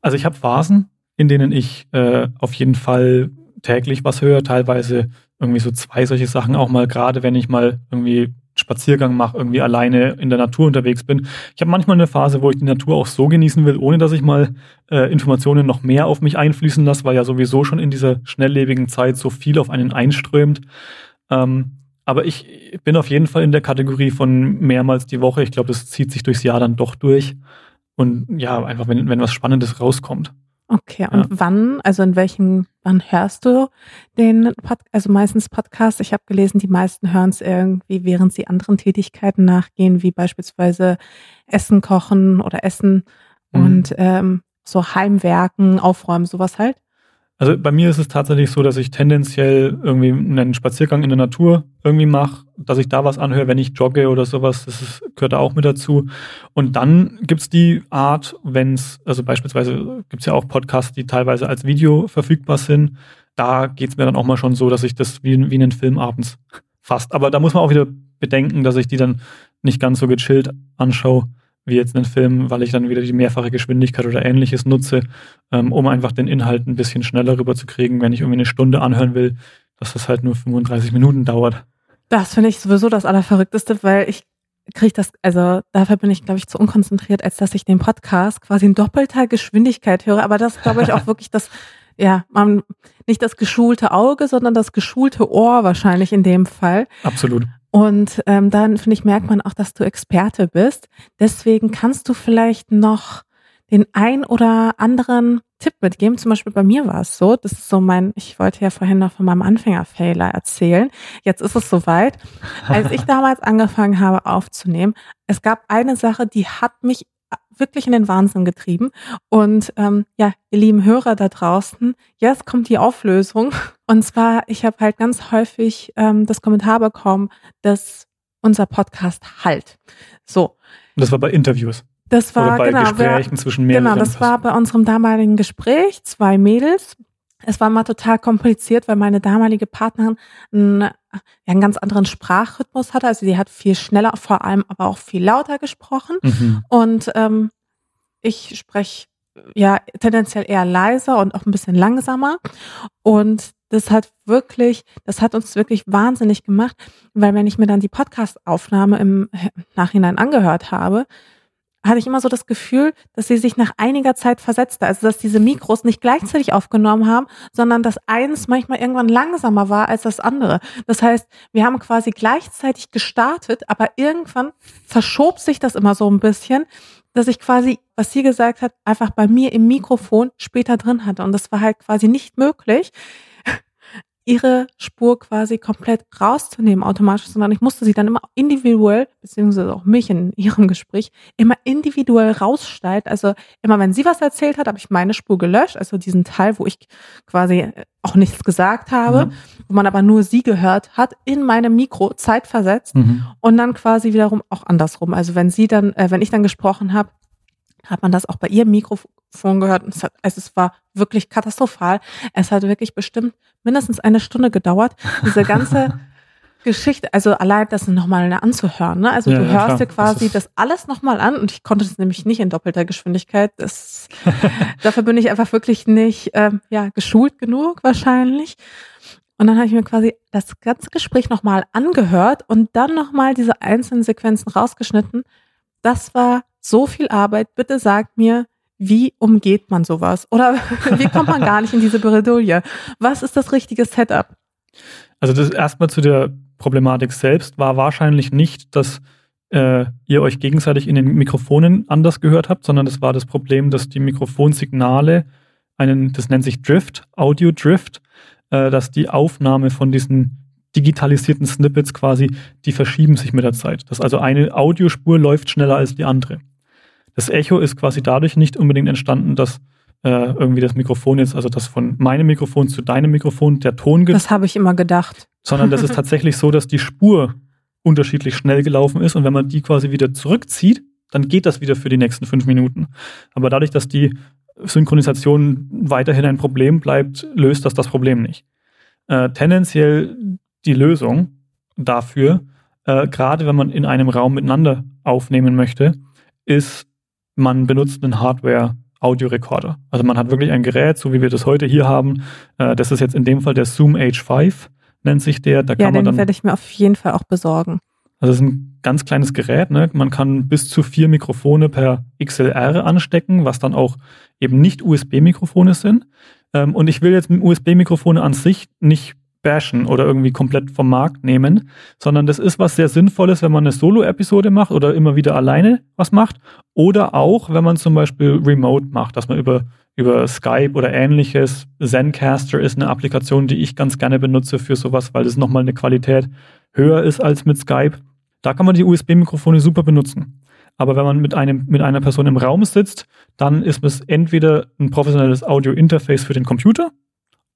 Also ich habe Phasen, in denen ich äh, auf jeden Fall täglich was höre, teilweise irgendwie so zwei solche Sachen auch mal, gerade wenn ich mal irgendwie Spaziergang mache, irgendwie alleine in der Natur unterwegs bin. Ich habe manchmal eine Phase, wo ich die Natur auch so genießen will, ohne dass ich mal äh, Informationen noch mehr auf mich einfließen lasse, weil ja sowieso schon in dieser schnelllebigen Zeit so viel auf einen einströmt. Ähm, Aber ich bin auf jeden Fall in der Kategorie von mehrmals die Woche. Ich glaube, das zieht sich durchs Jahr dann doch durch. Und ja, einfach, wenn, wenn was Spannendes rauskommt. Okay, und ja. wann, also in welchen, wann hörst du den Pod, also meistens Podcast? Ich habe gelesen, die meisten hören es irgendwie, während sie anderen Tätigkeiten nachgehen, wie beispielsweise Essen kochen oder Essen mhm. und ähm, so Heimwerken, Aufräumen, sowas halt. Also bei mir ist es tatsächlich so, dass ich tendenziell irgendwie einen Spaziergang in der Natur irgendwie mache, dass ich da was anhöre, wenn ich jogge oder sowas. Das ist, gehört da auch mit dazu. Und dann gibt's die Art, wenn's, also beispielsweise gibt's ja auch Podcasts, die teilweise als Video verfügbar sind. Da geht's mir dann auch mal schon so, dass ich das wie, wie einen Film abends fast. Aber da muss man auch wieder bedenken, dass ich die dann nicht ganz so gechillt anschaue wie jetzt einen Film, weil ich dann wieder die mehrfache Geschwindigkeit oder ähnliches nutze, ähm, um einfach den Inhalt ein bisschen schneller rüberzukriegen, wenn ich irgendwie eine Stunde anhören will, dass das halt nur 35 Minuten dauert. Das finde ich sowieso das Allerverrückteste, weil ich kriege das, also dafür bin ich, glaube ich, zu unkonzentriert, als dass ich den Podcast quasi in doppelter Geschwindigkeit höre. Aber das glaube ich auch wirklich das, ja, man, nicht das geschulte Auge, sondern das geschulte Ohr wahrscheinlich in dem Fall. Absolut. Und ähm, dann, finde ich, merkt man auch, dass du Experte bist. Deswegen kannst du vielleicht noch den ein oder anderen Tipp mitgeben. Zum Beispiel bei mir war es so, das ist so mein, ich wollte ja vorhin noch von meinem Anfängerfehler erzählen. Jetzt ist es soweit. Als ich damals angefangen habe aufzunehmen, es gab eine Sache, die hat mich wirklich in den Wahnsinn getrieben. Und ähm, ja, ihr lieben Hörer da draußen, jetzt kommt die Auflösung. Und zwar, ich habe halt ganz häufig ähm, das Kommentar bekommen, dass unser Podcast halt. So. Das war bei Interviews. Das war Oder bei genau, Gesprächen wir, zwischen mehreren. Genau, das war bei unserem damaligen Gespräch, zwei Mädels. Es war mal total kompliziert, weil meine damalige Partnerin einen, ja, einen ganz anderen Sprachrhythmus hatte. Also sie hat viel schneller, vor allem aber auch viel lauter gesprochen. Mhm. Und ähm, ich spreche ja tendenziell eher leiser und auch ein bisschen langsamer. Und das hat wirklich, das hat uns wirklich wahnsinnig gemacht, weil wenn ich mir dann die Podcast-Aufnahme im Nachhinein angehört habe, hatte ich immer so das Gefühl, dass sie sich nach einiger Zeit versetzte. Also dass diese Mikros nicht gleichzeitig aufgenommen haben, sondern dass eins manchmal irgendwann langsamer war als das andere. Das heißt, wir haben quasi gleichzeitig gestartet, aber irgendwann verschob sich das immer so ein bisschen, dass ich quasi, was sie gesagt hat, einfach bei mir im Mikrofon später drin hatte. Und das war halt quasi nicht möglich ihre Spur quasi komplett rauszunehmen automatisch, sondern ich musste sie dann immer individuell, beziehungsweise auch mich in ihrem Gespräch, immer individuell rausschneiden. Also immer wenn sie was erzählt hat, habe ich meine Spur gelöscht, also diesen Teil, wo ich quasi auch nichts gesagt habe, mhm. wo man aber nur sie gehört hat, in meinem Mikro zeitversetzt mhm. und dann quasi wiederum auch andersrum. Also wenn sie dann, äh, wenn ich dann gesprochen habe, hat man das auch bei ihrem Mikrofon gehört. Es, hat, also es war wirklich katastrophal. Es hat wirklich bestimmt mindestens eine Stunde gedauert, diese ganze Geschichte, also allein das nochmal anzuhören. Ne? Also ja, du ja, hörst dir quasi das, das alles nochmal an und ich konnte es nämlich nicht in doppelter Geschwindigkeit. Das, dafür bin ich einfach wirklich nicht ähm, ja, geschult genug wahrscheinlich. Und dann habe ich mir quasi das ganze Gespräch nochmal angehört und dann nochmal diese einzelnen Sequenzen rausgeschnitten. Das war so viel Arbeit. Bitte sagt mir, wie umgeht man sowas? Oder wie kommt man gar nicht in diese Bredouille? Was ist das richtige Setup? Also das erstmal zu der Problematik selbst war wahrscheinlich nicht, dass äh, ihr euch gegenseitig in den Mikrofonen anders gehört habt, sondern das war das Problem, dass die Mikrofonsignale einen, das nennt sich Drift, Audio Drift, äh, dass die Aufnahme von diesen digitalisierten Snippets quasi, die verschieben sich mit der Zeit. Dass also eine Audiospur läuft schneller als die andere. Das Echo ist quasi dadurch nicht unbedingt entstanden, dass äh, irgendwie das Mikrofon jetzt, also das von meinem Mikrofon zu deinem Mikrofon der Ton geht. Das habe ich immer gedacht. Sondern das ist tatsächlich so, dass die Spur unterschiedlich schnell gelaufen ist und wenn man die quasi wieder zurückzieht, dann geht das wieder für die nächsten fünf Minuten. Aber dadurch, dass die Synchronisation weiterhin ein Problem bleibt, löst das das Problem nicht. Äh, tendenziell die Lösung dafür, äh, gerade wenn man in einem Raum miteinander aufnehmen möchte, ist man benutzt einen Hardware-Audiorekorder. Also man hat wirklich ein Gerät, so wie wir das heute hier haben. Äh, das ist jetzt in dem Fall der Zoom H5, nennt sich der. Da ja, kann man den werde ich mir auf jeden Fall auch besorgen. Also es ist ein ganz kleines Gerät. Ne? Man kann bis zu vier Mikrofone per XLR anstecken, was dann auch eben nicht USB-Mikrofone sind. Ähm, und ich will jetzt mit USB-Mikrofone an sich nicht bashen oder irgendwie komplett vom Markt nehmen, sondern das ist was sehr Sinnvolles, wenn man eine Solo-Episode macht oder immer wieder alleine was macht oder auch, wenn man zum Beispiel Remote macht, dass man über, über Skype oder ähnliches, Zencaster ist eine Applikation, die ich ganz gerne benutze für sowas, weil es nochmal eine Qualität höher ist als mit Skype. Da kann man die USB-Mikrofone super benutzen. Aber wenn man mit, einem, mit einer Person im Raum sitzt, dann ist es entweder ein professionelles Audio-Interface für den Computer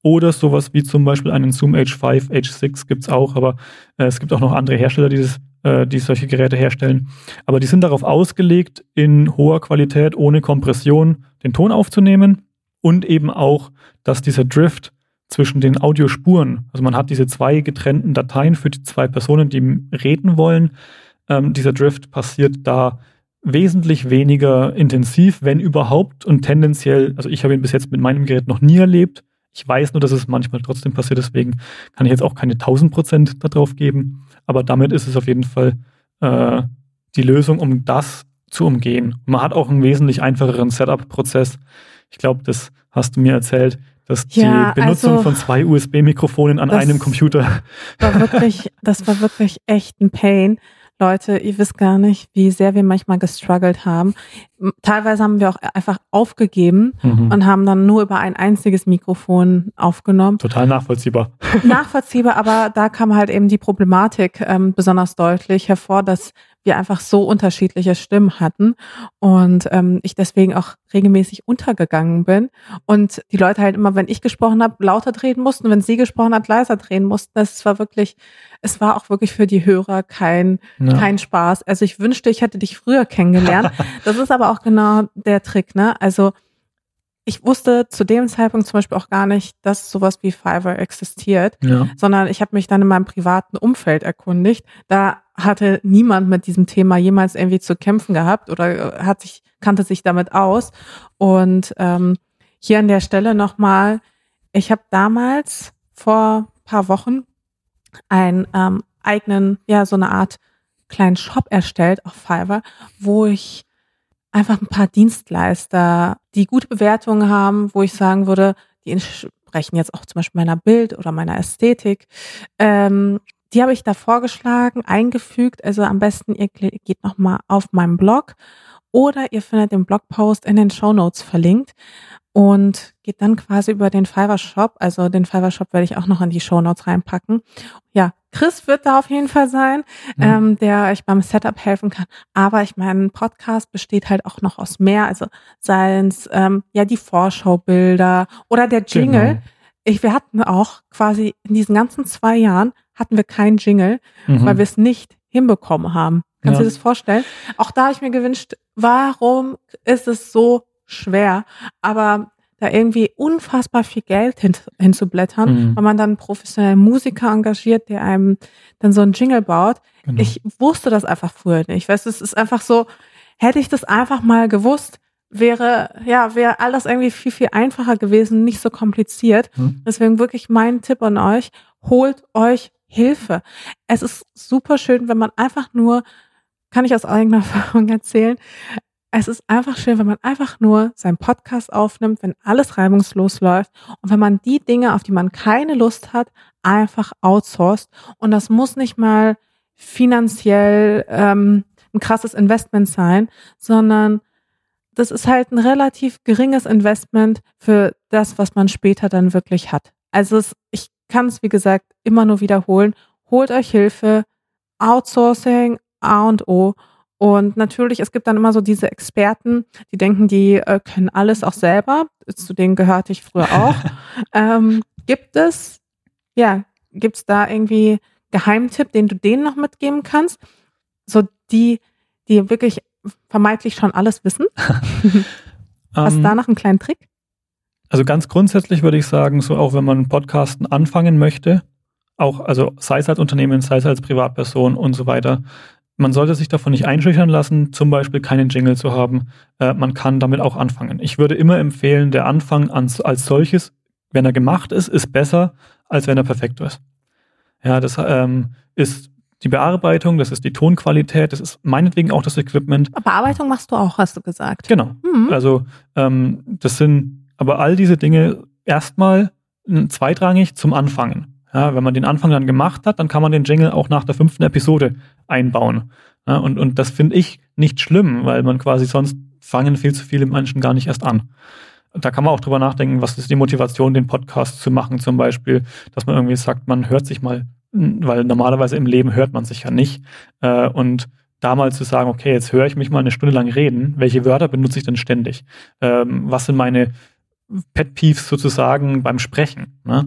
oder sowas wie zum Beispiel einen Zoom H5, H6 gibt es auch, aber äh, es gibt auch noch andere Hersteller, die, das, äh, die solche Geräte herstellen. Aber die sind darauf ausgelegt, in hoher Qualität, ohne Kompression, den Ton aufzunehmen und eben auch, dass dieser Drift zwischen den Audiospuren, also man hat diese zwei getrennten Dateien für die zwei Personen, die reden wollen, ähm, dieser Drift passiert da wesentlich weniger intensiv, wenn überhaupt und tendenziell, also ich habe ihn bis jetzt mit meinem Gerät noch nie erlebt, ich weiß nur, dass es manchmal trotzdem passiert, deswegen kann ich jetzt auch keine 1000 Prozent darauf geben. Aber damit ist es auf jeden Fall äh, die Lösung, um das zu umgehen. Und man hat auch einen wesentlich einfacheren Setup-Prozess. Ich glaube, das hast du mir erzählt, dass ja, die Benutzung also, von zwei USB-Mikrofonen an einem Computer. War wirklich, das war wirklich echt ein Pain. Leute, ihr wisst gar nicht, wie sehr wir manchmal gestruggelt haben. Teilweise haben wir auch einfach aufgegeben mhm. und haben dann nur über ein einziges Mikrofon aufgenommen. Total nachvollziehbar. Nachvollziehbar, aber da kam halt eben die Problematik ähm, besonders deutlich hervor, dass wir einfach so unterschiedliche Stimmen hatten und ähm, ich deswegen auch regelmäßig untergegangen bin und die Leute halt immer, wenn ich gesprochen habe, lauter drehen mussten, wenn sie gesprochen hat, leiser drehen mussten. Das war wirklich, es war auch wirklich für die Hörer kein ja. kein Spaß. Also ich wünschte, ich hätte dich früher kennengelernt. das ist aber auch genau der Trick, ne? Also ich wusste zu dem Zeitpunkt zum Beispiel auch gar nicht, dass sowas wie Fiverr existiert, ja. sondern ich habe mich dann in meinem privaten Umfeld erkundigt. Da hatte niemand mit diesem Thema jemals irgendwie zu kämpfen gehabt oder äh, hat sich kannte sich damit aus. Und ähm, hier an der Stelle nochmal, ich habe damals vor paar Wochen einen ähm, eigenen, ja so eine Art kleinen Shop erstellt auf Fiverr, wo ich einfach ein paar Dienstleister, die gute Bewertungen haben, wo ich sagen würde, die entsprechen jetzt auch zum Beispiel meiner Bild oder meiner Ästhetik. Ähm, die habe ich da vorgeschlagen, eingefügt. Also am besten ihr geht nochmal auf meinen Blog oder ihr findet den Blogpost in den Show Notes verlinkt und geht dann quasi über den Fiverr Shop. Also den Fiverr Shop werde ich auch noch in die Show Notes reinpacken. Ja, Chris wird da auf jeden Fall sein, mhm. ähm, der euch beim Setup helfen kann. Aber ich meine, ein Podcast besteht halt auch noch aus mehr. Also seien es ähm, ja die Vorschaubilder oder der Jingle. Genau. Ich, wir hatten auch quasi in diesen ganzen zwei Jahren hatten wir keinen Jingle, mhm. weil wir es nicht hinbekommen haben. Kannst du ja. dir das vorstellen? Auch da habe ich mir gewünscht, warum ist es so schwer? Aber da irgendwie unfassbar viel Geld hin, hinzublättern, mhm. weil man dann einen professionellen Musiker engagiert, der einem dann so einen Jingle baut. Genau. Ich wusste das einfach früher nicht. Weißt du, es ist einfach so, hätte ich das einfach mal gewusst, wäre, ja, wäre alles irgendwie viel, viel einfacher gewesen, nicht so kompliziert. Mhm. Deswegen wirklich mein Tipp an euch, holt euch Hilfe. Es ist super schön, wenn man einfach nur, kann ich aus eigener Erfahrung erzählen, es ist einfach schön, wenn man einfach nur seinen Podcast aufnimmt, wenn alles reibungslos läuft und wenn man die Dinge, auf die man keine Lust hat, einfach outsourced. Und das muss nicht mal finanziell ähm, ein krasses Investment sein, sondern das ist halt ein relativ geringes Investment für das, was man später dann wirklich hat. Also es, ich kann es, wie gesagt, immer nur wiederholen. Holt euch Hilfe. Outsourcing, A und O. Und natürlich, es gibt dann immer so diese Experten, die denken, die äh, können alles auch selber. Zu denen gehörte ich früher auch. ähm, gibt es, ja, gibt es da irgendwie Geheimtipp, den du denen noch mitgeben kannst? So die, die wirklich vermeintlich schon alles wissen? Hast du da ähm, noch einen kleinen Trick? Also ganz grundsätzlich würde ich sagen, so auch wenn man Podcasten anfangen möchte, auch, also sei es als Unternehmen, sei es als Privatperson und so weiter, man sollte sich davon nicht einschüchtern lassen, zum Beispiel keinen Jingle zu haben. Äh, man kann damit auch anfangen. Ich würde immer empfehlen, der Anfang als, als solches, wenn er gemacht ist, ist besser, als wenn er perfekt ist. Ja, das ähm, ist die Bearbeitung, das ist die Tonqualität, das ist meinetwegen auch das Equipment. Bearbeitung machst du auch, hast du gesagt. Genau. Mhm. Also ähm, das sind aber all diese Dinge erstmal zweitrangig zum Anfangen. Ja, wenn man den Anfang dann gemacht hat, dann kann man den Jingle auch nach der fünften Episode einbauen. Ja, und, und das finde ich nicht schlimm, weil man quasi sonst fangen viel zu viele Menschen gar nicht erst an. Da kann man auch drüber nachdenken, was ist die Motivation, den Podcast zu machen, zum Beispiel, dass man irgendwie sagt, man hört sich mal, weil normalerweise im Leben hört man sich ja nicht. Äh, und da mal zu sagen, okay, jetzt höre ich mich mal eine Stunde lang reden, welche Wörter benutze ich denn ständig? Ähm, was sind meine Pet Peeves sozusagen beim Sprechen? Ne?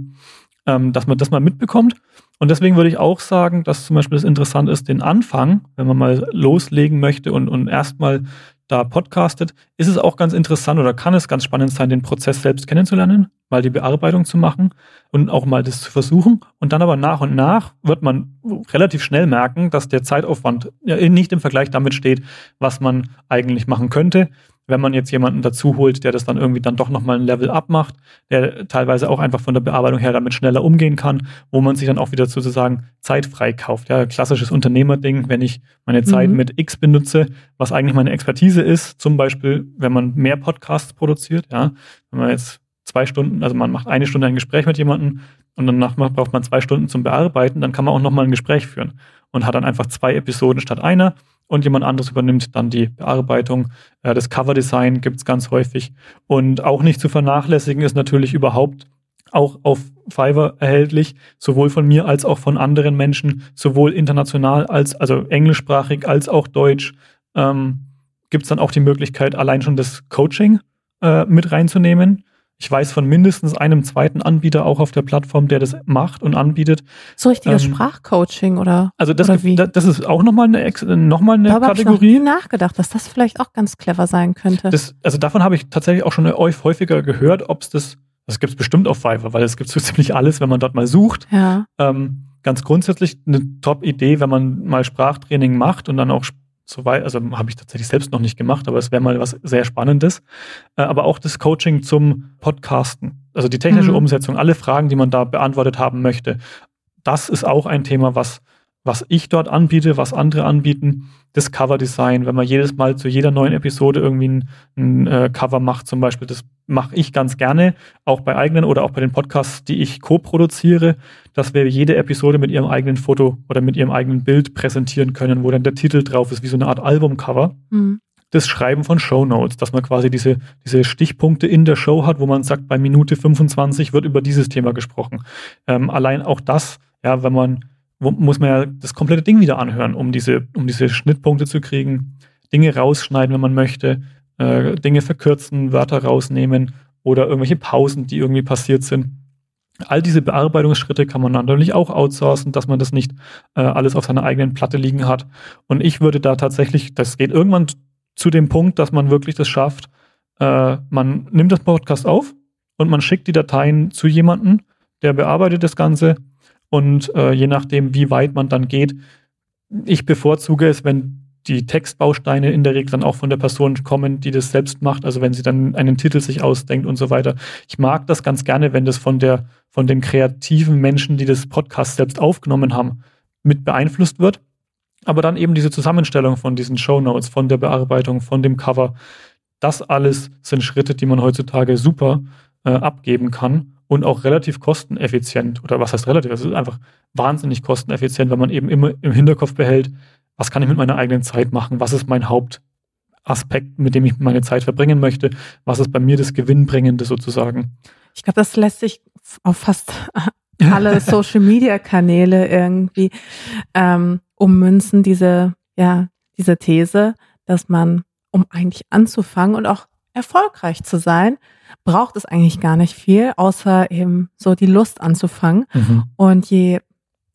Ähm, dass man das mal mitbekommt. Und deswegen würde ich auch sagen, dass zum Beispiel es interessant ist, den Anfang, wenn man mal loslegen möchte und, und erstmal da podcastet, ist es auch ganz interessant oder kann es ganz spannend sein, den Prozess selbst kennenzulernen, mal die Bearbeitung zu machen und auch mal das zu versuchen. Und dann aber nach und nach wird man relativ schnell merken, dass der Zeitaufwand nicht im Vergleich damit steht, was man eigentlich machen könnte wenn man jetzt jemanden dazu holt, der das dann irgendwie dann doch nochmal ein Level up macht, der teilweise auch einfach von der Bearbeitung her damit schneller umgehen kann, wo man sich dann auch wieder sozusagen Zeit freikauft. Ja, klassisches Unternehmerding, wenn ich meine Zeit mhm. mit X benutze, was eigentlich meine Expertise ist, zum Beispiel, wenn man mehr Podcasts produziert, ja, wenn man jetzt zwei Stunden, also man macht eine Stunde ein Gespräch mit jemandem und danach braucht man zwei Stunden zum Bearbeiten, dann kann man auch nochmal ein Gespräch führen und hat dann einfach zwei Episoden statt einer und jemand anderes übernimmt dann die Bearbeitung. Äh, das Coverdesign gibt es ganz häufig. Und auch nicht zu vernachlässigen ist natürlich überhaupt auch auf Fiverr erhältlich, sowohl von mir als auch von anderen Menschen, sowohl international als, also englischsprachig als auch deutsch. Ähm, gibt es dann auch die Möglichkeit, allein schon das Coaching äh, mit reinzunehmen. Ich weiß von mindestens einem zweiten Anbieter auch auf der Plattform, der das macht und anbietet. So richtiges ähm, Sprachcoaching oder? Also das, oder wie? das ist auch nochmal eine, noch mal eine Darüber Kategorie. Ich nie nachgedacht, dass das vielleicht auch ganz clever sein könnte. Das, also davon habe ich tatsächlich auch schon häufiger gehört, ob es das, das gibt es bestimmt auf Fiverr, weil es gibt so ziemlich alles, wenn man dort mal sucht. Ja. Ähm, ganz grundsätzlich eine Top-Idee, wenn man mal Sprachtraining macht und dann auch soweit, also habe ich tatsächlich selbst noch nicht gemacht, aber es wäre mal was sehr Spannendes. Äh, aber auch das Coaching zum Podcasten, also die technische mhm. Umsetzung, alle Fragen, die man da beantwortet haben möchte, das ist auch ein Thema, was was ich dort anbiete, was andere anbieten, das Cover-Design, wenn man jedes Mal zu jeder neuen Episode irgendwie ein, ein äh, Cover macht, zum Beispiel, das mache ich ganz gerne, auch bei eigenen oder auch bei den Podcasts, die ich co-produziere, dass wir jede Episode mit ihrem eigenen Foto oder mit ihrem eigenen Bild präsentieren können, wo dann der Titel drauf ist, wie so eine Art Albumcover. Mhm. Das Schreiben von Show Notes, dass man quasi diese, diese Stichpunkte in der Show hat, wo man sagt, bei Minute 25 wird über dieses Thema gesprochen. Ähm, allein auch das, ja, wenn man muss man ja das komplette Ding wieder anhören, um diese, um diese Schnittpunkte zu kriegen, Dinge rausschneiden, wenn man möchte, äh, Dinge verkürzen, Wörter rausnehmen oder irgendwelche Pausen, die irgendwie passiert sind. All diese Bearbeitungsschritte kann man natürlich auch outsourcen, dass man das nicht äh, alles auf seiner eigenen Platte liegen hat. Und ich würde da tatsächlich, das geht irgendwann zu dem Punkt, dass man wirklich das schafft, äh, man nimmt das Podcast auf und man schickt die Dateien zu jemandem, der bearbeitet das Ganze und äh, je nachdem, wie weit man dann geht, ich bevorzuge es, wenn die Textbausteine in der Regel dann auch von der Person kommen, die das selbst macht, also wenn sie dann einen Titel sich ausdenkt und so weiter. Ich mag das ganz gerne, wenn das von der, von den kreativen Menschen, die das Podcast selbst aufgenommen haben, mit beeinflusst wird. Aber dann eben diese Zusammenstellung von diesen Show Notes, von der Bearbeitung, von dem Cover, das alles sind Schritte, die man heutzutage super äh, abgeben kann und auch relativ kosteneffizient. Oder was heißt relativ? Es ist einfach wahnsinnig kosteneffizient, wenn man eben immer im Hinterkopf behält, was kann ich mit meiner eigenen Zeit machen? Was ist mein Hauptaspekt, mit dem ich meine Zeit verbringen möchte? Was ist bei mir das Gewinnbringende sozusagen? Ich glaube, das lässt sich auf fast alle Social Media Kanäle irgendwie ähm, ummünzen, diese, ja, diese These, dass man, um eigentlich anzufangen und auch erfolgreich zu sein, braucht es eigentlich gar nicht viel, außer eben so die Lust anzufangen. Mhm. Und je,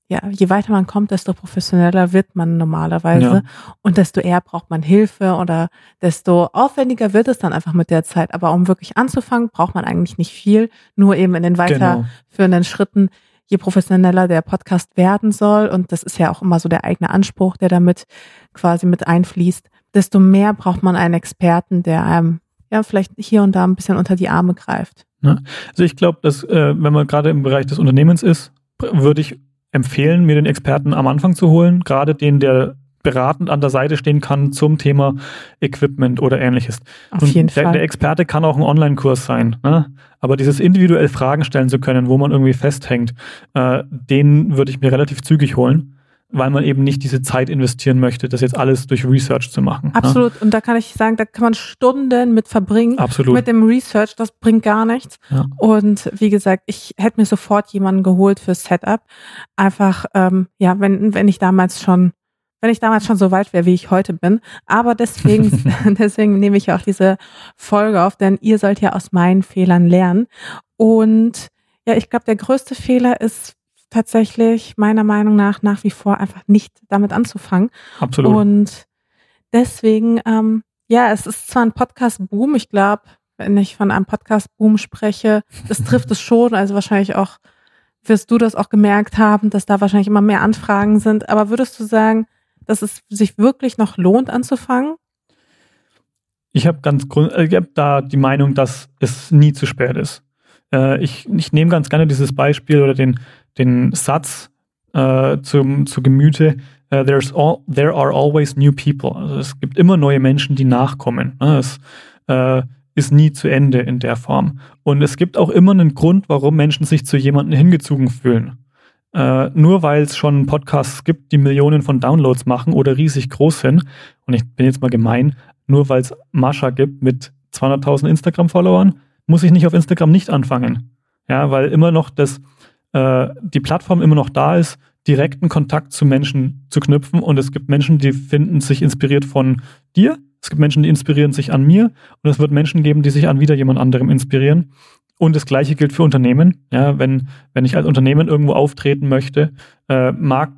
ja, je weiter man kommt, desto professioneller wird man normalerweise. Ja. Und desto eher braucht man Hilfe oder desto aufwendiger wird es dann einfach mit der Zeit. Aber um wirklich anzufangen, braucht man eigentlich nicht viel. Nur eben in den weiterführenden genau. Schritten, je professioneller der Podcast werden soll. Und das ist ja auch immer so der eigene Anspruch, der damit quasi mit einfließt. Desto mehr braucht man einen Experten, der einem ja vielleicht hier und da ein bisschen unter die Arme greift. Ne? Also ich glaube, dass äh, wenn man gerade im Bereich des Unternehmens ist, würde ich empfehlen, mir den Experten am Anfang zu holen, gerade den, der beratend an der Seite stehen kann zum Thema Equipment oder ähnliches. Auf jeden der, Fall. Der Experte kann auch ein Online-Kurs sein, ne? aber dieses individuell Fragen stellen zu können, wo man irgendwie festhängt, äh, den würde ich mir relativ zügig holen weil man eben nicht diese Zeit investieren möchte, das jetzt alles durch Research zu machen. Ne? Absolut. Ne? Und da kann ich sagen, da kann man Stunden mit verbringen. Absolut. Mit dem Research, das bringt gar nichts. Ja. Und wie gesagt, ich hätte mir sofort jemanden geholt fürs Setup. Einfach, ähm, ja, wenn, wenn ich damals schon wenn ich damals schon so weit wäre, wie ich heute bin. Aber deswegen, deswegen nehme ich auch diese Folge auf, denn ihr sollt ja aus meinen Fehlern lernen. Und ja, ich glaube, der größte Fehler ist tatsächlich meiner Meinung nach nach wie vor einfach nicht damit anzufangen. Absolut. Und deswegen, ähm, ja, es ist zwar ein Podcast-Boom, ich glaube, wenn ich von einem Podcast-Boom spreche, das trifft es schon, also wahrscheinlich auch, wirst du das auch gemerkt haben, dass da wahrscheinlich immer mehr Anfragen sind, aber würdest du sagen, dass es sich wirklich noch lohnt anzufangen? Ich habe ganz äh, ich habe da die Meinung, dass es nie zu spät ist. Äh, ich, ich nehme ganz gerne dieses Beispiel oder den, den Satz äh, zum, zu Gemüte, uh, there's all, there are always new people. Also es gibt immer neue Menschen, die nachkommen. Ne? Es äh, ist nie zu Ende in der Form. Und es gibt auch immer einen Grund, warum Menschen sich zu jemandem hingezogen fühlen. Äh, nur weil es schon Podcasts gibt, die Millionen von Downloads machen oder riesig groß sind, und ich bin jetzt mal gemein, nur weil es Mascha gibt mit 200.000 Instagram-Followern, muss ich nicht auf Instagram nicht anfangen. Ja, weil immer noch das, äh, die Plattform immer noch da ist, direkten Kontakt zu Menschen zu knüpfen. Und es gibt Menschen, die finden sich inspiriert von dir. Es gibt Menschen, die inspirieren sich an mir. Und es wird Menschen geben, die sich an wieder jemand anderem inspirieren. Und das Gleiche gilt für Unternehmen. Ja, wenn, wenn ich als Unternehmen irgendwo auftreten möchte, äh, mag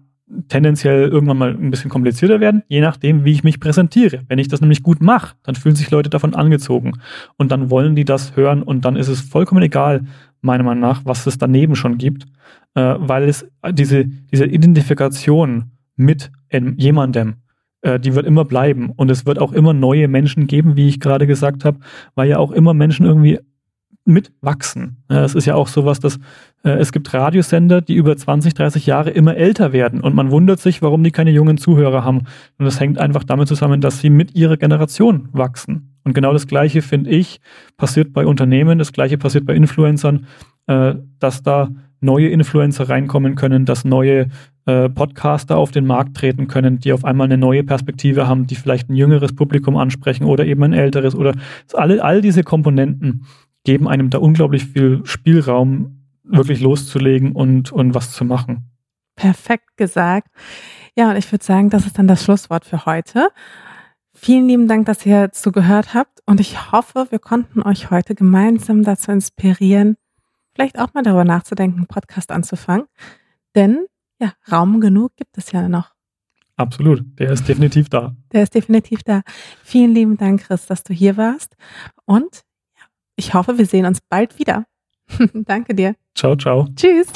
tendenziell irgendwann mal ein bisschen komplizierter werden, je nachdem, wie ich mich präsentiere. Wenn ich das nämlich gut mache, dann fühlen sich Leute davon angezogen und dann wollen die das hören und dann ist es vollkommen egal, meiner Meinung nach, was es daneben schon gibt, äh, weil es diese, diese Identifikation mit jemandem, äh, die wird immer bleiben und es wird auch immer neue Menschen geben, wie ich gerade gesagt habe, weil ja auch immer Menschen irgendwie mitwachsen. Es ist ja auch sowas, dass äh, es gibt Radiosender, die über 20, 30 Jahre immer älter werden und man wundert sich, warum die keine jungen Zuhörer haben. Und das hängt einfach damit zusammen, dass sie mit ihrer Generation wachsen. Und genau das Gleiche, finde ich, passiert bei Unternehmen, das Gleiche passiert bei Influencern, äh, dass da neue Influencer reinkommen können, dass neue äh, Podcaster auf den Markt treten können, die auf einmal eine neue Perspektive haben, die vielleicht ein jüngeres Publikum ansprechen oder eben ein älteres oder alle, all diese Komponenten geben einem da unglaublich viel Spielraum, wirklich loszulegen und, und was zu machen. Perfekt gesagt. Ja, und ich würde sagen, das ist dann das Schlusswort für heute. Vielen lieben Dank, dass ihr zugehört habt und ich hoffe, wir konnten euch heute gemeinsam dazu inspirieren, vielleicht auch mal darüber nachzudenken, einen Podcast anzufangen. Denn ja, Raum genug gibt es ja noch. Absolut, der ist definitiv da. Der ist definitiv da. Vielen lieben Dank, Chris, dass du hier warst. Und ich hoffe, wir sehen uns bald wieder. Danke dir. Ciao, ciao. Tschüss.